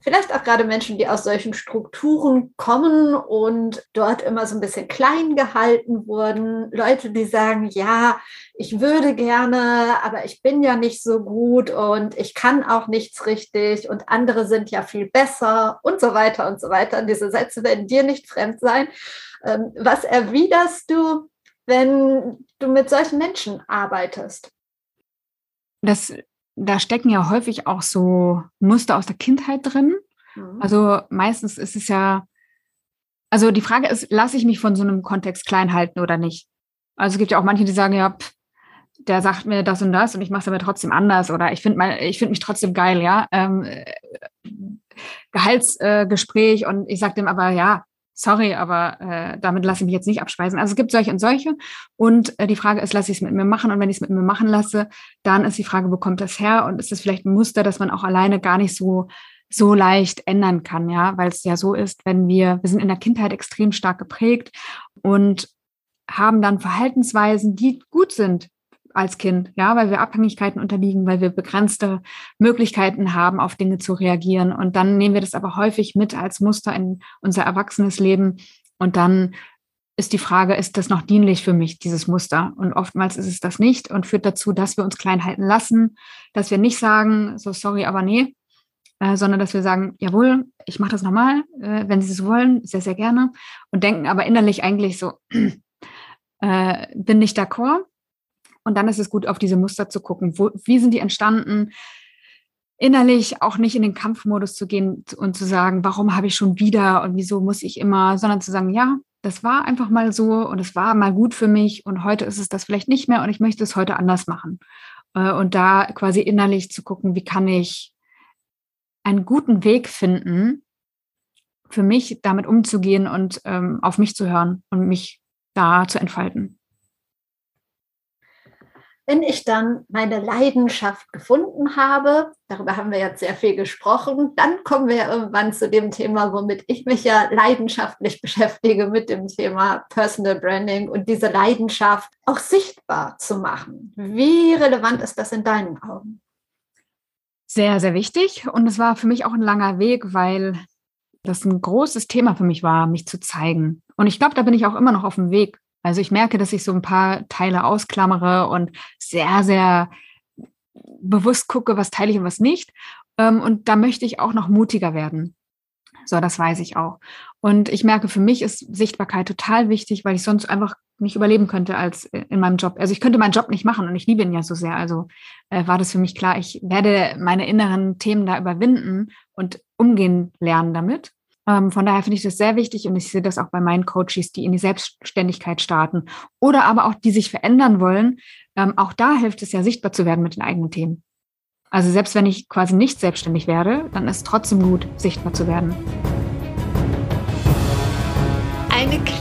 vielleicht auch gerade Menschen, die aus solchen Strukturen kommen und dort immer so ein bisschen klein gehalten wurden. Leute, die sagen, ja, ich würde gerne, aber ich bin ja nicht so gut und ich kann auch nichts richtig und andere sind ja viel besser und so weiter und so weiter. Und diese Sätze werden dir nicht fremd sein. Ähm, was erwiderst du, wenn du mit solchen Menschen arbeitest? Das da stecken ja häufig auch so Muster aus der Kindheit drin. Mhm. Also meistens ist es ja, also die Frage ist, lasse ich mich von so einem Kontext klein halten oder nicht? Also es gibt ja auch manche, die sagen, ja, pff, der sagt mir das und das und ich mache es aber trotzdem anders oder ich finde ich finde mich trotzdem geil, ja. Ähm, äh, Gehaltsgespräch äh, und ich sage dem aber, ja, sorry, aber äh, damit lasse ich mich jetzt nicht abspeisen. Also es gibt solche und solche. Und äh, die Frage ist, lasse ich es mit mir machen? Und wenn ich es mit mir machen lasse, dann ist die Frage, wo kommt das her? Und ist das vielleicht ein Muster, das man auch alleine gar nicht so so leicht ändern kann, ja, weil es ja so ist, wenn wir, wir sind in der Kindheit extrem stark geprägt und haben dann Verhaltensweisen, die gut sind als Kind, ja, weil wir Abhängigkeiten unterliegen, weil wir begrenzte Möglichkeiten haben, auf Dinge zu reagieren. Und dann nehmen wir das aber häufig mit als Muster in unser erwachsenes Leben. Und dann ist die Frage, ist das noch dienlich für mich, dieses Muster? Und oftmals ist es das nicht und führt dazu, dass wir uns klein halten lassen, dass wir nicht sagen, so sorry, aber nee, äh, sondern dass wir sagen, jawohl, ich mache das nochmal, äh, wenn Sie es wollen, sehr, sehr gerne. Und denken aber innerlich eigentlich so, äh, bin nicht d'accord und dann ist es gut, auf diese Muster zu gucken. Wo, wie sind die entstanden? Innerlich auch nicht in den Kampfmodus zu gehen und zu sagen, warum habe ich schon wieder und wieso muss ich immer, sondern zu sagen, ja, das war einfach mal so und es war mal gut für mich und heute ist es das vielleicht nicht mehr und ich möchte es heute anders machen. Äh, und da quasi innerlich zu gucken, wie kann ich einen guten Weg finden, für mich damit umzugehen und ähm, auf mich zu hören und mich da zu entfalten. Wenn ich dann meine Leidenschaft gefunden habe, darüber haben wir jetzt sehr viel gesprochen, dann kommen wir irgendwann zu dem Thema, womit ich mich ja leidenschaftlich beschäftige, mit dem Thema Personal Branding und diese Leidenschaft auch sichtbar zu machen. Wie relevant ist das in deinen Augen? Sehr, sehr wichtig. Und es war für mich auch ein langer Weg, weil das ein großes Thema für mich war, mich zu zeigen. Und ich glaube, da bin ich auch immer noch auf dem Weg. Also ich merke, dass ich so ein paar Teile ausklammere und sehr, sehr bewusst gucke, was teile ich und was nicht. Ähm, und da möchte ich auch noch mutiger werden. So, das weiß ich auch. Und ich merke, für mich ist Sichtbarkeit total wichtig, weil ich sonst einfach nicht überleben könnte als in meinem Job. Also ich könnte meinen Job nicht machen und ich liebe ihn ja so sehr. Also äh, war das für mich klar, ich werde meine inneren Themen da überwinden und umgehen lernen damit. Ähm, von daher finde ich das sehr wichtig und ich sehe das auch bei meinen Coaches, die in die Selbstständigkeit starten oder aber auch die sich verändern wollen. Ähm, auch da hilft es ja, sichtbar zu werden mit den eigenen Themen. Also selbst wenn ich quasi nicht selbstständig werde, dann ist es trotzdem gut, sichtbar zu werden.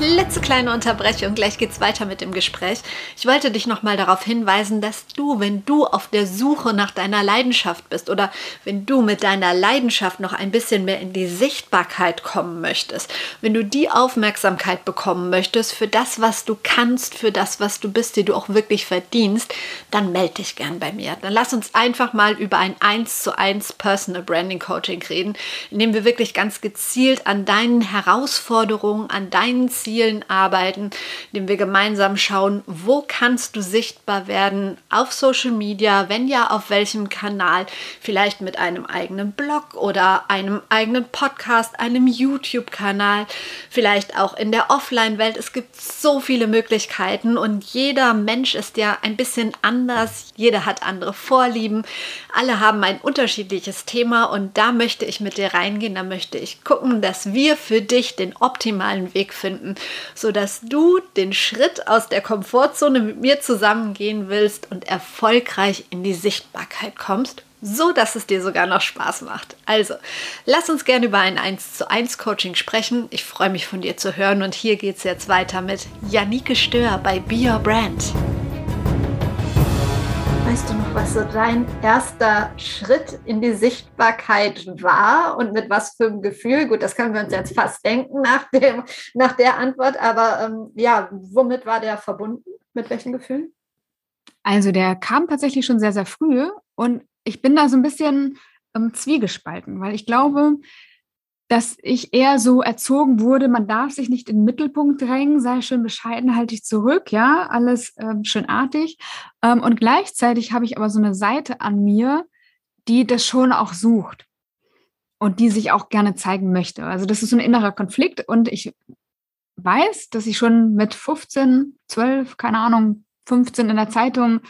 Klitzekleine Unterbrechung, gleich geht's weiter mit dem Gespräch. Ich wollte dich nochmal darauf hinweisen, dass du, wenn du auf der Suche nach deiner Leidenschaft bist oder wenn du mit deiner Leidenschaft noch ein bisschen mehr in die Sichtbarkeit kommen möchtest, wenn du die Aufmerksamkeit bekommen möchtest für das, was du kannst, für das, was du bist, die du auch wirklich verdienst, dann melde dich gern bei mir. Dann lass uns einfach mal über ein 1 zu 1 Personal Branding Coaching reden, in dem wir wirklich ganz gezielt an deinen Herausforderungen, an deinen deinen Zielen arbeiten, indem wir gemeinsam schauen, wo kannst du sichtbar werden auf Social Media, wenn ja, auf welchem Kanal, vielleicht mit einem eigenen Blog oder einem eigenen Podcast, einem YouTube-Kanal, vielleicht auch in der Offline-Welt. Es gibt so viele Möglichkeiten und jeder Mensch ist ja ein bisschen anders, jeder hat andere Vorlieben, alle haben ein unterschiedliches Thema und da möchte ich mit dir reingehen, da möchte ich gucken, dass wir für dich den optimalen Weg finden, sodass du den Schritt aus der Komfortzone mit mir zusammengehen willst und erfolgreich in die Sichtbarkeit kommst, so dass es dir sogar noch Spaß macht. Also, lass uns gerne über ein 1 zu 1 Coaching sprechen. Ich freue mich von dir zu hören und hier geht es jetzt weiter mit Janike Stör bei Be Your Brand. Weißt du noch, was so dein erster Schritt in die Sichtbarkeit war und mit was für einem Gefühl? Gut, das können wir uns jetzt fast denken nach, dem, nach der Antwort, aber ähm, ja, womit war der verbunden? Mit welchen Gefühlen? Also der kam tatsächlich schon sehr, sehr früh und ich bin da so ein bisschen ähm, zwiegespalten, weil ich glaube, dass ich eher so erzogen wurde, man darf sich nicht in den Mittelpunkt drängen, sei schön bescheiden, halte ich zurück, ja, alles ähm, schönartig. Ähm, und gleichzeitig habe ich aber so eine Seite an mir, die das schon auch sucht und die sich auch gerne zeigen möchte. Also das ist so ein innerer Konflikt und ich weiß, dass ich schon mit 15, 12, keine Ahnung, 15 in der Zeitung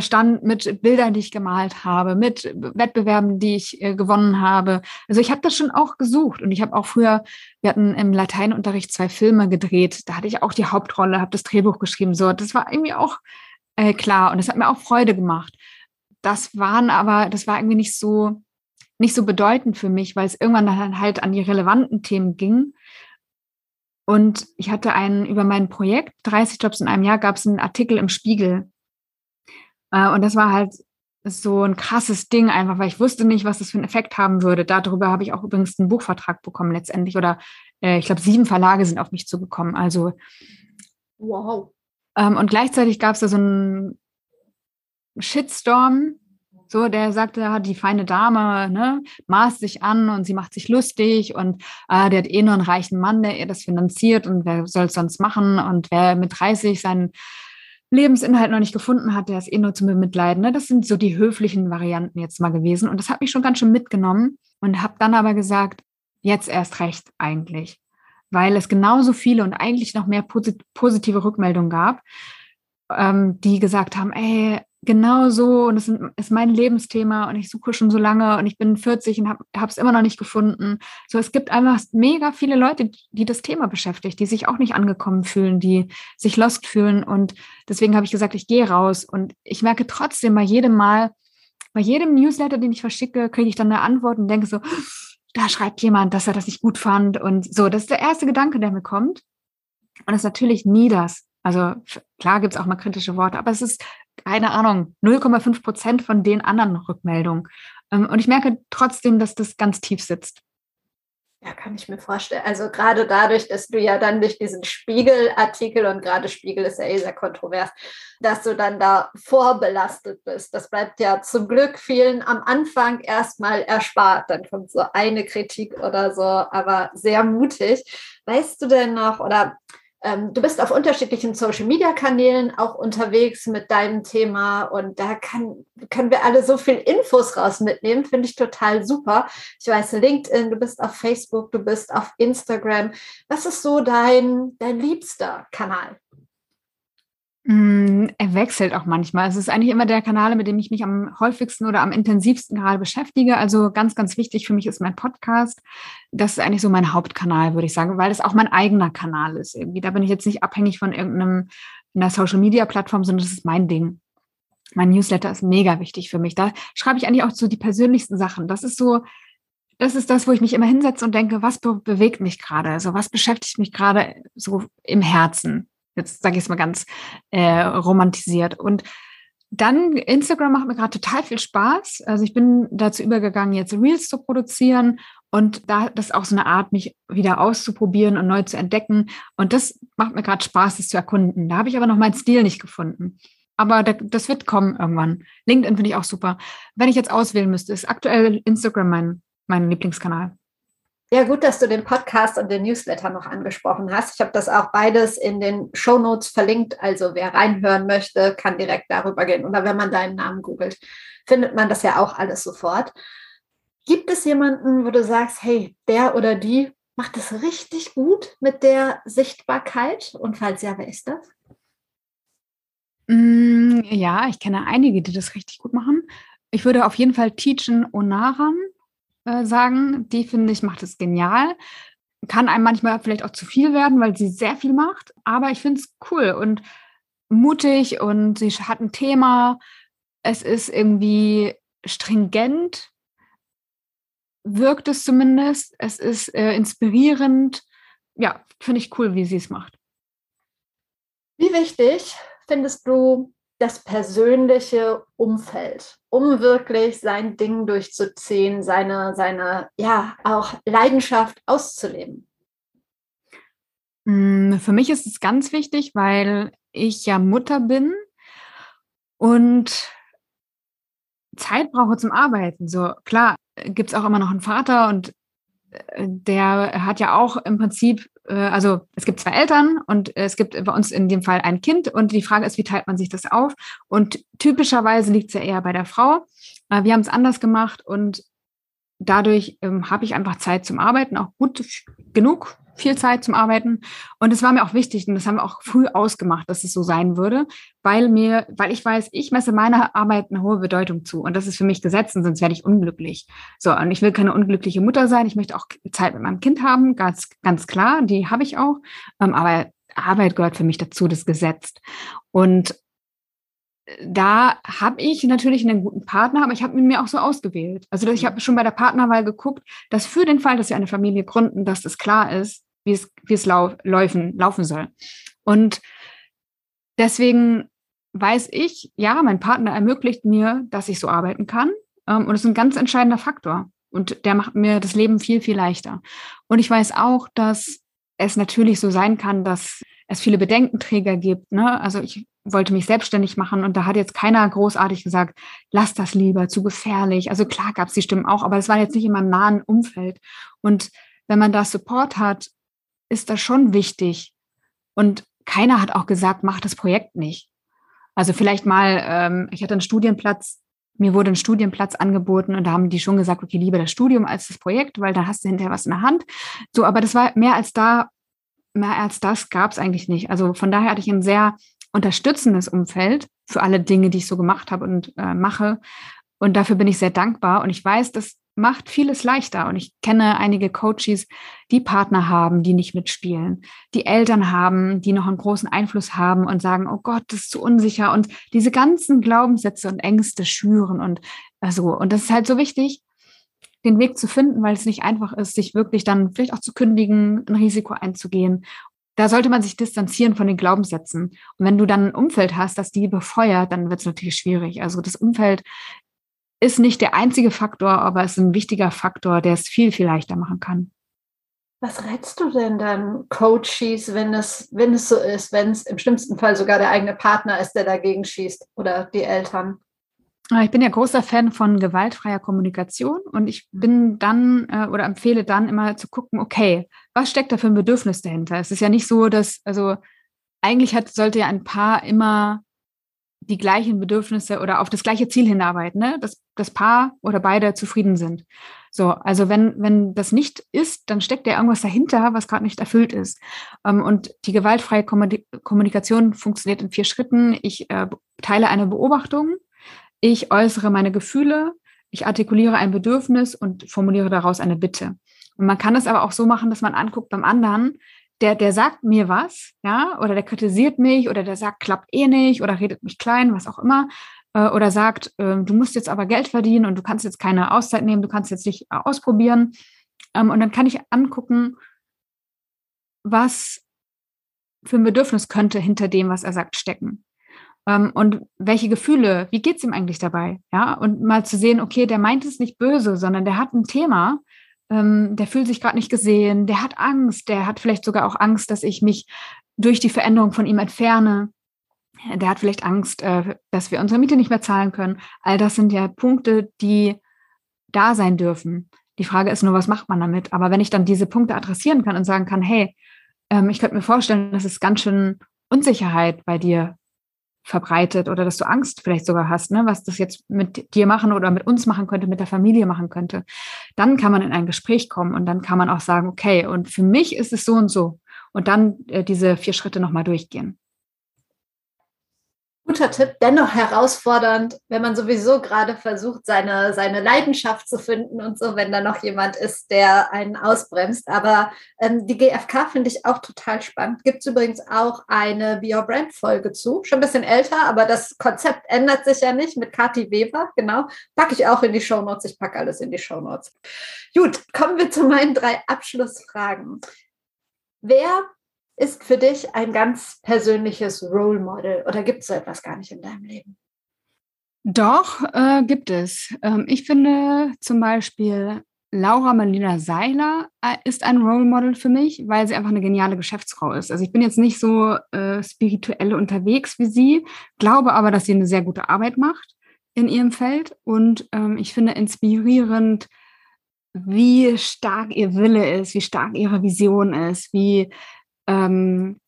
stand mit Bildern, die ich gemalt habe, mit Wettbewerben, die ich äh, gewonnen habe. Also ich habe das schon auch gesucht und ich habe auch früher, wir hatten im Lateinunterricht zwei Filme gedreht, da hatte ich auch die Hauptrolle, habe das Drehbuch geschrieben. So, das war irgendwie auch äh, klar und es hat mir auch Freude gemacht. Das waren aber, das war irgendwie nicht so nicht so bedeutend für mich, weil es irgendwann dann halt an die relevanten Themen ging. Und ich hatte einen über mein Projekt, 30 Jobs in einem Jahr, gab es einen Artikel im Spiegel. Äh, und das war halt so ein krasses Ding einfach, weil ich wusste nicht, was das für einen Effekt haben würde. Darüber habe ich auch übrigens einen Buchvertrag bekommen letztendlich. Oder äh, ich glaube, sieben Verlage sind auf mich zugekommen. Also wow. Ähm, und gleichzeitig gab es da so einen Shitstorm so, der sagte, hat die feine Dame, ne, maßt sich an und sie macht sich lustig und äh, der hat eh nur einen reichen Mann, der ihr das finanziert und wer soll es sonst machen und wer mit 30 seinen Lebensinhalt noch nicht gefunden hat, der ist eh nur zu bemitleiden. Ne? Das sind so die höflichen Varianten jetzt mal gewesen und das hat mich schon ganz schön mitgenommen und habe dann aber gesagt, jetzt erst recht eigentlich, weil es genauso viele und eigentlich noch mehr positive Rückmeldungen gab, ähm, die gesagt haben, ey, genau so. Und es ist mein Lebensthema und ich suche schon so lange und ich bin 40 und habe es immer noch nicht gefunden. So, es gibt einfach mega viele Leute, die das Thema beschäftigt, die sich auch nicht angekommen fühlen, die sich lost fühlen. Und deswegen habe ich gesagt, ich gehe raus. Und ich merke trotzdem bei jedem Mal, bei jedem Newsletter, den ich verschicke, kriege ich dann eine Antwort und denke so, da schreibt jemand, dass er das nicht gut fand. Und so, das ist der erste Gedanke, der mir kommt. Und das ist natürlich nie das. Also klar gibt es auch mal kritische Worte, aber es ist keine Ahnung, 0,5 Prozent von den anderen Rückmeldungen. Ähm, und ich merke trotzdem, dass das ganz tief sitzt. Ja, kann ich mir vorstellen. Also gerade dadurch, dass du ja dann durch diesen Spiegel-Artikel und gerade Spiegel ist ja eh sehr kontrovers, dass du dann da vorbelastet bist. Das bleibt ja zum Glück vielen am Anfang erstmal erspart. Dann kommt so eine Kritik oder so, aber sehr mutig. Weißt du denn noch oder ähm, du bist auf unterschiedlichen Social-Media-Kanälen auch unterwegs mit deinem Thema und da kann, können wir alle so viel Infos raus mitnehmen, finde ich total super. Ich weiß, LinkedIn, du bist auf Facebook, du bist auf Instagram. Was ist so dein, dein liebster Kanal? Mm, er wechselt auch manchmal. Es ist eigentlich immer der Kanal, mit dem ich mich am häufigsten oder am intensivsten gerade beschäftige. Also ganz, ganz wichtig für mich ist mein Podcast. Das ist eigentlich so mein Hauptkanal, würde ich sagen, weil das auch mein eigener Kanal ist. Irgendwie. Da bin ich jetzt nicht abhängig von irgendeinem einer Social Media Plattform, sondern das ist mein Ding. Mein Newsletter ist mega wichtig für mich. Da schreibe ich eigentlich auch so die persönlichsten Sachen. Das ist so, das ist das, wo ich mich immer hinsetze und denke, was be bewegt mich gerade? Also was beschäftigt mich gerade so im Herzen? Jetzt sage ich es mal ganz äh, romantisiert. Und dann Instagram macht mir gerade total viel Spaß. Also ich bin dazu übergegangen, jetzt Reels zu produzieren und da das ist auch so eine Art, mich wieder auszuprobieren und neu zu entdecken. Und das macht mir gerade Spaß, das zu erkunden. Da habe ich aber noch meinen Stil nicht gefunden. Aber da, das wird kommen irgendwann. LinkedIn finde ich auch super. Wenn ich jetzt auswählen müsste, ist aktuell Instagram mein, mein Lieblingskanal. Ja, gut, dass du den Podcast und den Newsletter noch angesprochen hast. Ich habe das auch beides in den Show Notes verlinkt. Also wer reinhören möchte, kann direkt darüber gehen. Oder wenn man deinen Namen googelt, findet man das ja auch alles sofort. Gibt es jemanden, wo du sagst, hey, der oder die macht es richtig gut mit der Sichtbarkeit? Und falls ja, wer ist das? Mm, ja, ich kenne einige, die das richtig gut machen. Ich würde auf jeden Fall Teachen Onaran äh, sagen. Die finde ich macht es genial. Kann einem manchmal vielleicht auch zu viel werden, weil sie sehr viel macht. Aber ich finde es cool und mutig und sie hat ein Thema. Es ist irgendwie stringent, wirkt es zumindest. Es ist äh, inspirierend. Ja, finde ich cool, wie sie es macht. Wie wichtig findest du das persönliche Umfeld, um wirklich sein Ding durchzuziehen, seine, seine, ja, auch Leidenschaft auszuleben? Mm, für mich ist es ganz wichtig, weil ich ja Mutter bin und Zeit brauche zum Arbeiten. So klar gibt es auch immer noch einen Vater und der hat ja auch im Prinzip äh, also es gibt zwei Eltern und es gibt bei uns in dem Fall ein Kind und die Frage ist, wie teilt man sich das auf? Und typischerweise liegt es ja eher bei der Frau. Äh, wir haben es anders gemacht und dadurch ähm, habe ich einfach Zeit zum Arbeiten, auch gut genug, viel Zeit zum Arbeiten. Und es war mir auch wichtig und das haben wir auch früh ausgemacht, dass es so sein würde, weil mir, weil ich weiß, ich messe meiner Arbeit eine hohe Bedeutung zu. Und das ist für mich Gesetz, und sonst werde ich unglücklich. So, und ich will keine unglückliche Mutter sein. Ich möchte auch Zeit mit meinem Kind haben, ganz, ganz klar, die habe ich auch. Ähm, aber Arbeit gehört für mich dazu, das Gesetz. Und da habe ich natürlich einen guten Partner, aber ich habe ihn mir auch so ausgewählt. Also ich habe schon bei der Partnerwahl geguckt, dass für den Fall, dass wir eine Familie gründen, dass das klar ist, wie es, wie es lau laufen, laufen soll. Und deswegen weiß ich, ja, mein Partner ermöglicht mir, dass ich so arbeiten kann. Ähm, und das ist ein ganz entscheidender Faktor. Und der macht mir das Leben viel, viel leichter. Und ich weiß auch, dass es natürlich so sein kann, dass es viele Bedenkenträger gibt. Ne? Also ich wollte mich selbstständig machen und da hat jetzt keiner großartig gesagt, lass das lieber, zu gefährlich. Also klar gab es die Stimmen auch, aber es war jetzt nicht in meinem nahen Umfeld. Und wenn man da Support hat, ist das schon wichtig. Und keiner hat auch gesagt, mach das Projekt nicht. Also vielleicht mal, ähm, ich hatte einen Studienplatz, mir wurde ein Studienplatz angeboten und da haben die schon gesagt, okay, lieber das Studium als das Projekt, weil da hast du hinterher was in der Hand. So, aber das war mehr als da, mehr als das gab es eigentlich nicht. Also von daher hatte ich ein sehr unterstützendes Umfeld für alle Dinge, die ich so gemacht habe und äh, mache. Und dafür bin ich sehr dankbar. Und ich weiß, dass macht vieles leichter. Und ich kenne einige Coaches, die Partner haben, die nicht mitspielen, die Eltern haben, die noch einen großen Einfluss haben und sagen, oh Gott, das ist zu unsicher und diese ganzen Glaubenssätze und Ängste schüren und so. Und das ist halt so wichtig, den Weg zu finden, weil es nicht einfach ist, sich wirklich dann vielleicht auch zu kündigen, ein Risiko einzugehen. Da sollte man sich distanzieren von den Glaubenssätzen. Und wenn du dann ein Umfeld hast, das die befeuert, dann wird es natürlich schwierig. Also das Umfeld ist nicht der einzige Faktor, aber es ist ein wichtiger Faktor, der es viel, viel leichter machen kann. Was rätst du denn dann Coaches, wenn es, wenn es so ist, wenn es im schlimmsten Fall sogar der eigene Partner ist, der dagegen schießt oder die Eltern? Ah, ich bin ja großer Fan von gewaltfreier Kommunikation und ich bin dann äh, oder empfehle dann immer zu gucken, okay, was steckt da für ein Bedürfnis dahinter? Es ist ja nicht so, dass, also eigentlich hat, sollte ja ein Paar immer die gleichen Bedürfnisse oder auf das gleiche Ziel hinarbeiten, ne? dass das Paar oder beide zufrieden sind. So, also wenn, wenn das nicht ist, dann steckt ja irgendwas dahinter, was gerade nicht erfüllt ist. Ähm, und die gewaltfreie Kommunikation funktioniert in vier Schritten. Ich äh, teile eine Beobachtung, ich äußere meine Gefühle, ich artikuliere ein Bedürfnis und formuliere daraus eine Bitte. Und man kann es aber auch so machen, dass man anguckt beim anderen, der, der sagt mir was, ja, oder der kritisiert mich oder der sagt, klappt eh nicht oder redet mich klein, was auch immer, äh, oder sagt, äh, du musst jetzt aber Geld verdienen und du kannst jetzt keine Auszeit nehmen, du kannst jetzt nicht äh, ausprobieren. Ähm, und dann kann ich angucken, was für ein Bedürfnis könnte hinter dem, was er sagt, stecken. Ähm, und welche Gefühle, wie geht es ihm eigentlich dabei? Ja, und mal zu sehen, okay, der meint es nicht böse, sondern der hat ein Thema, ähm, der fühlt sich gerade nicht gesehen, der hat Angst, der hat vielleicht sogar auch Angst, dass ich mich durch die Veränderung von ihm entferne. Der hat vielleicht Angst, äh, dass wir unsere Miete nicht mehr zahlen können. All das sind ja Punkte, die da sein dürfen. Die Frage ist nur, was macht man damit? Aber wenn ich dann diese Punkte adressieren kann und sagen kann, hey, ähm, ich könnte mir vorstellen, dass es ganz schön Unsicherheit bei dir verbreitet oder dass du Angst vielleicht sogar hast, ne, was das jetzt mit dir machen oder mit uns machen könnte, mit der Familie machen könnte, dann kann man in ein Gespräch kommen und dann kann man auch sagen, okay, und für mich ist es so und so. Und dann äh, diese vier Schritte nochmal durchgehen. Guter Tipp, dennoch herausfordernd, wenn man sowieso gerade versucht, seine, seine Leidenschaft zu finden und so, wenn da noch jemand ist, der einen ausbremst. Aber ähm, die GfK finde ich auch total spannend. Gibt es übrigens auch eine Be Your Brand Folge zu, schon ein bisschen älter, aber das Konzept ändert sich ja nicht mit Kathi Weber, genau. Packe ich auch in die Show Notes. Ich packe alles in die Show Notes. Gut, kommen wir zu meinen drei Abschlussfragen. Wer ist für dich ein ganz persönliches Role Model oder gibt es so etwas gar nicht in deinem Leben? Doch, äh, gibt es. Ähm, ich finde zum Beispiel Laura Marlina Seiler äh, ist ein Role Model für mich, weil sie einfach eine geniale Geschäftsfrau ist. Also ich bin jetzt nicht so äh, spirituell unterwegs wie sie, glaube aber, dass sie eine sehr gute Arbeit macht in ihrem Feld und ähm, ich finde inspirierend, wie stark ihr Wille ist, wie stark ihre Vision ist, wie ähm,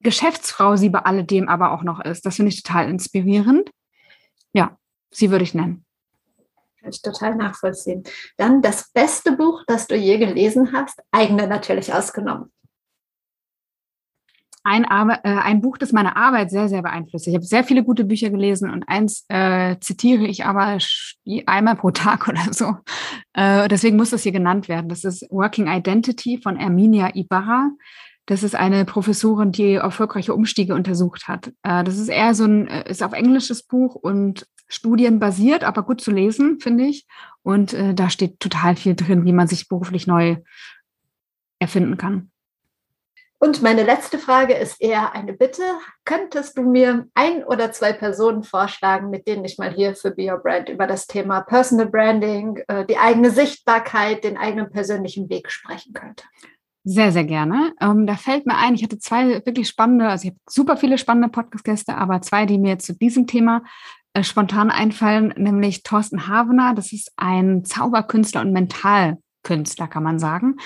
Geschäftsfrau sie bei alledem aber auch noch ist. Das finde ich total inspirierend. Ja, sie würde ich nennen. Kann ich total nachvollziehen. Dann das beste Buch, das du je gelesen hast, eigene natürlich ausgenommen. Ein, äh, ein Buch, das meine Arbeit sehr, sehr beeinflusst. Ich habe sehr viele gute Bücher gelesen und eins äh, zitiere ich aber einmal pro Tag oder so. Äh, deswegen muss das hier genannt werden. Das ist Working Identity von Erminia Ibarra. Das ist eine Professorin, die erfolgreiche Umstiege untersucht hat. Äh, das ist eher so ein, äh, ist auf englisches Buch und studienbasiert, aber gut zu lesen, finde ich. Und äh, da steht total viel drin, wie man sich beruflich neu erfinden kann. Und meine letzte Frage ist eher eine Bitte. Könntest du mir ein oder zwei Personen vorschlagen, mit denen ich mal hier für Be Your Brand über das Thema Personal Branding, die eigene Sichtbarkeit, den eigenen persönlichen Weg sprechen könnte? Sehr, sehr gerne. Ähm, da fällt mir ein, ich hatte zwei wirklich spannende, also ich habe super viele spannende Podcast-Gäste, aber zwei, die mir zu diesem Thema äh, spontan einfallen, nämlich Thorsten Havener, das ist ein Zauberkünstler und Mentalkünstler, kann man sagen,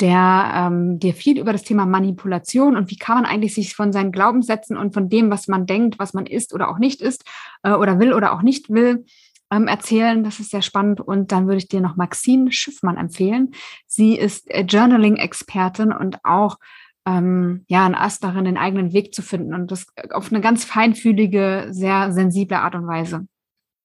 der ähm, dir viel über das Thema Manipulation und wie kann man eigentlich sich von seinen Glaubenssätzen und von dem, was man denkt, was man ist oder auch nicht ist äh, oder will oder auch nicht will, ähm, erzählen. Das ist sehr spannend. Und dann würde ich dir noch Maxine Schiffmann empfehlen. Sie ist äh, Journaling-Expertin und auch ähm, ja, ein Ast darin, den eigenen Weg zu finden und das auf eine ganz feinfühlige, sehr sensible Art und Weise.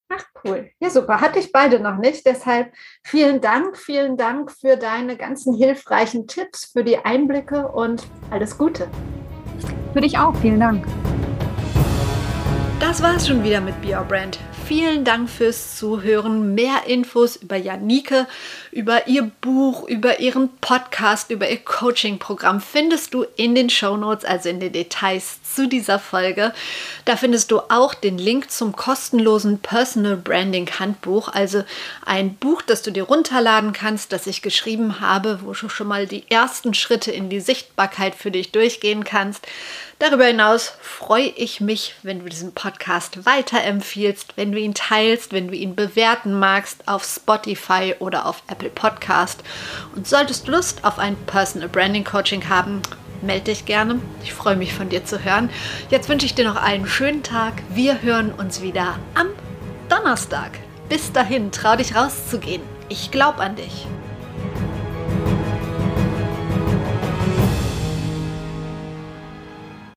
Ach cool. Ja, super. Hatte ich beide noch nicht. Deshalb vielen Dank, vielen Dank für deine ganzen hilfreichen Tipps, für die Einblicke und alles Gute. Für dich auch. Vielen Dank. Das war es schon wieder mit Be Your Brand vielen Dank fürs Zuhören. Mehr Infos über Janike, über ihr Buch, über ihren Podcast, über ihr Coaching-Programm findest du in den Show Notes, also in den Details zu dieser Folge. Da findest du auch den Link zum kostenlosen Personal Branding Handbuch, also ein Buch, das du dir runterladen kannst, das ich geschrieben habe, wo du schon mal die ersten Schritte in die Sichtbarkeit für dich durchgehen kannst. Darüber hinaus freue ich mich, wenn du diesen Podcast weiterempfiehlst, wenn du ihn teilst, wenn du ihn bewerten magst auf Spotify oder auf Apple Podcast. Und solltest du Lust auf ein Personal Branding Coaching haben, melde dich gerne. Ich freue mich von dir zu hören. Jetzt wünsche ich dir noch einen schönen Tag. Wir hören uns wieder am Donnerstag. Bis dahin, trau dich rauszugehen. Ich glaube an dich.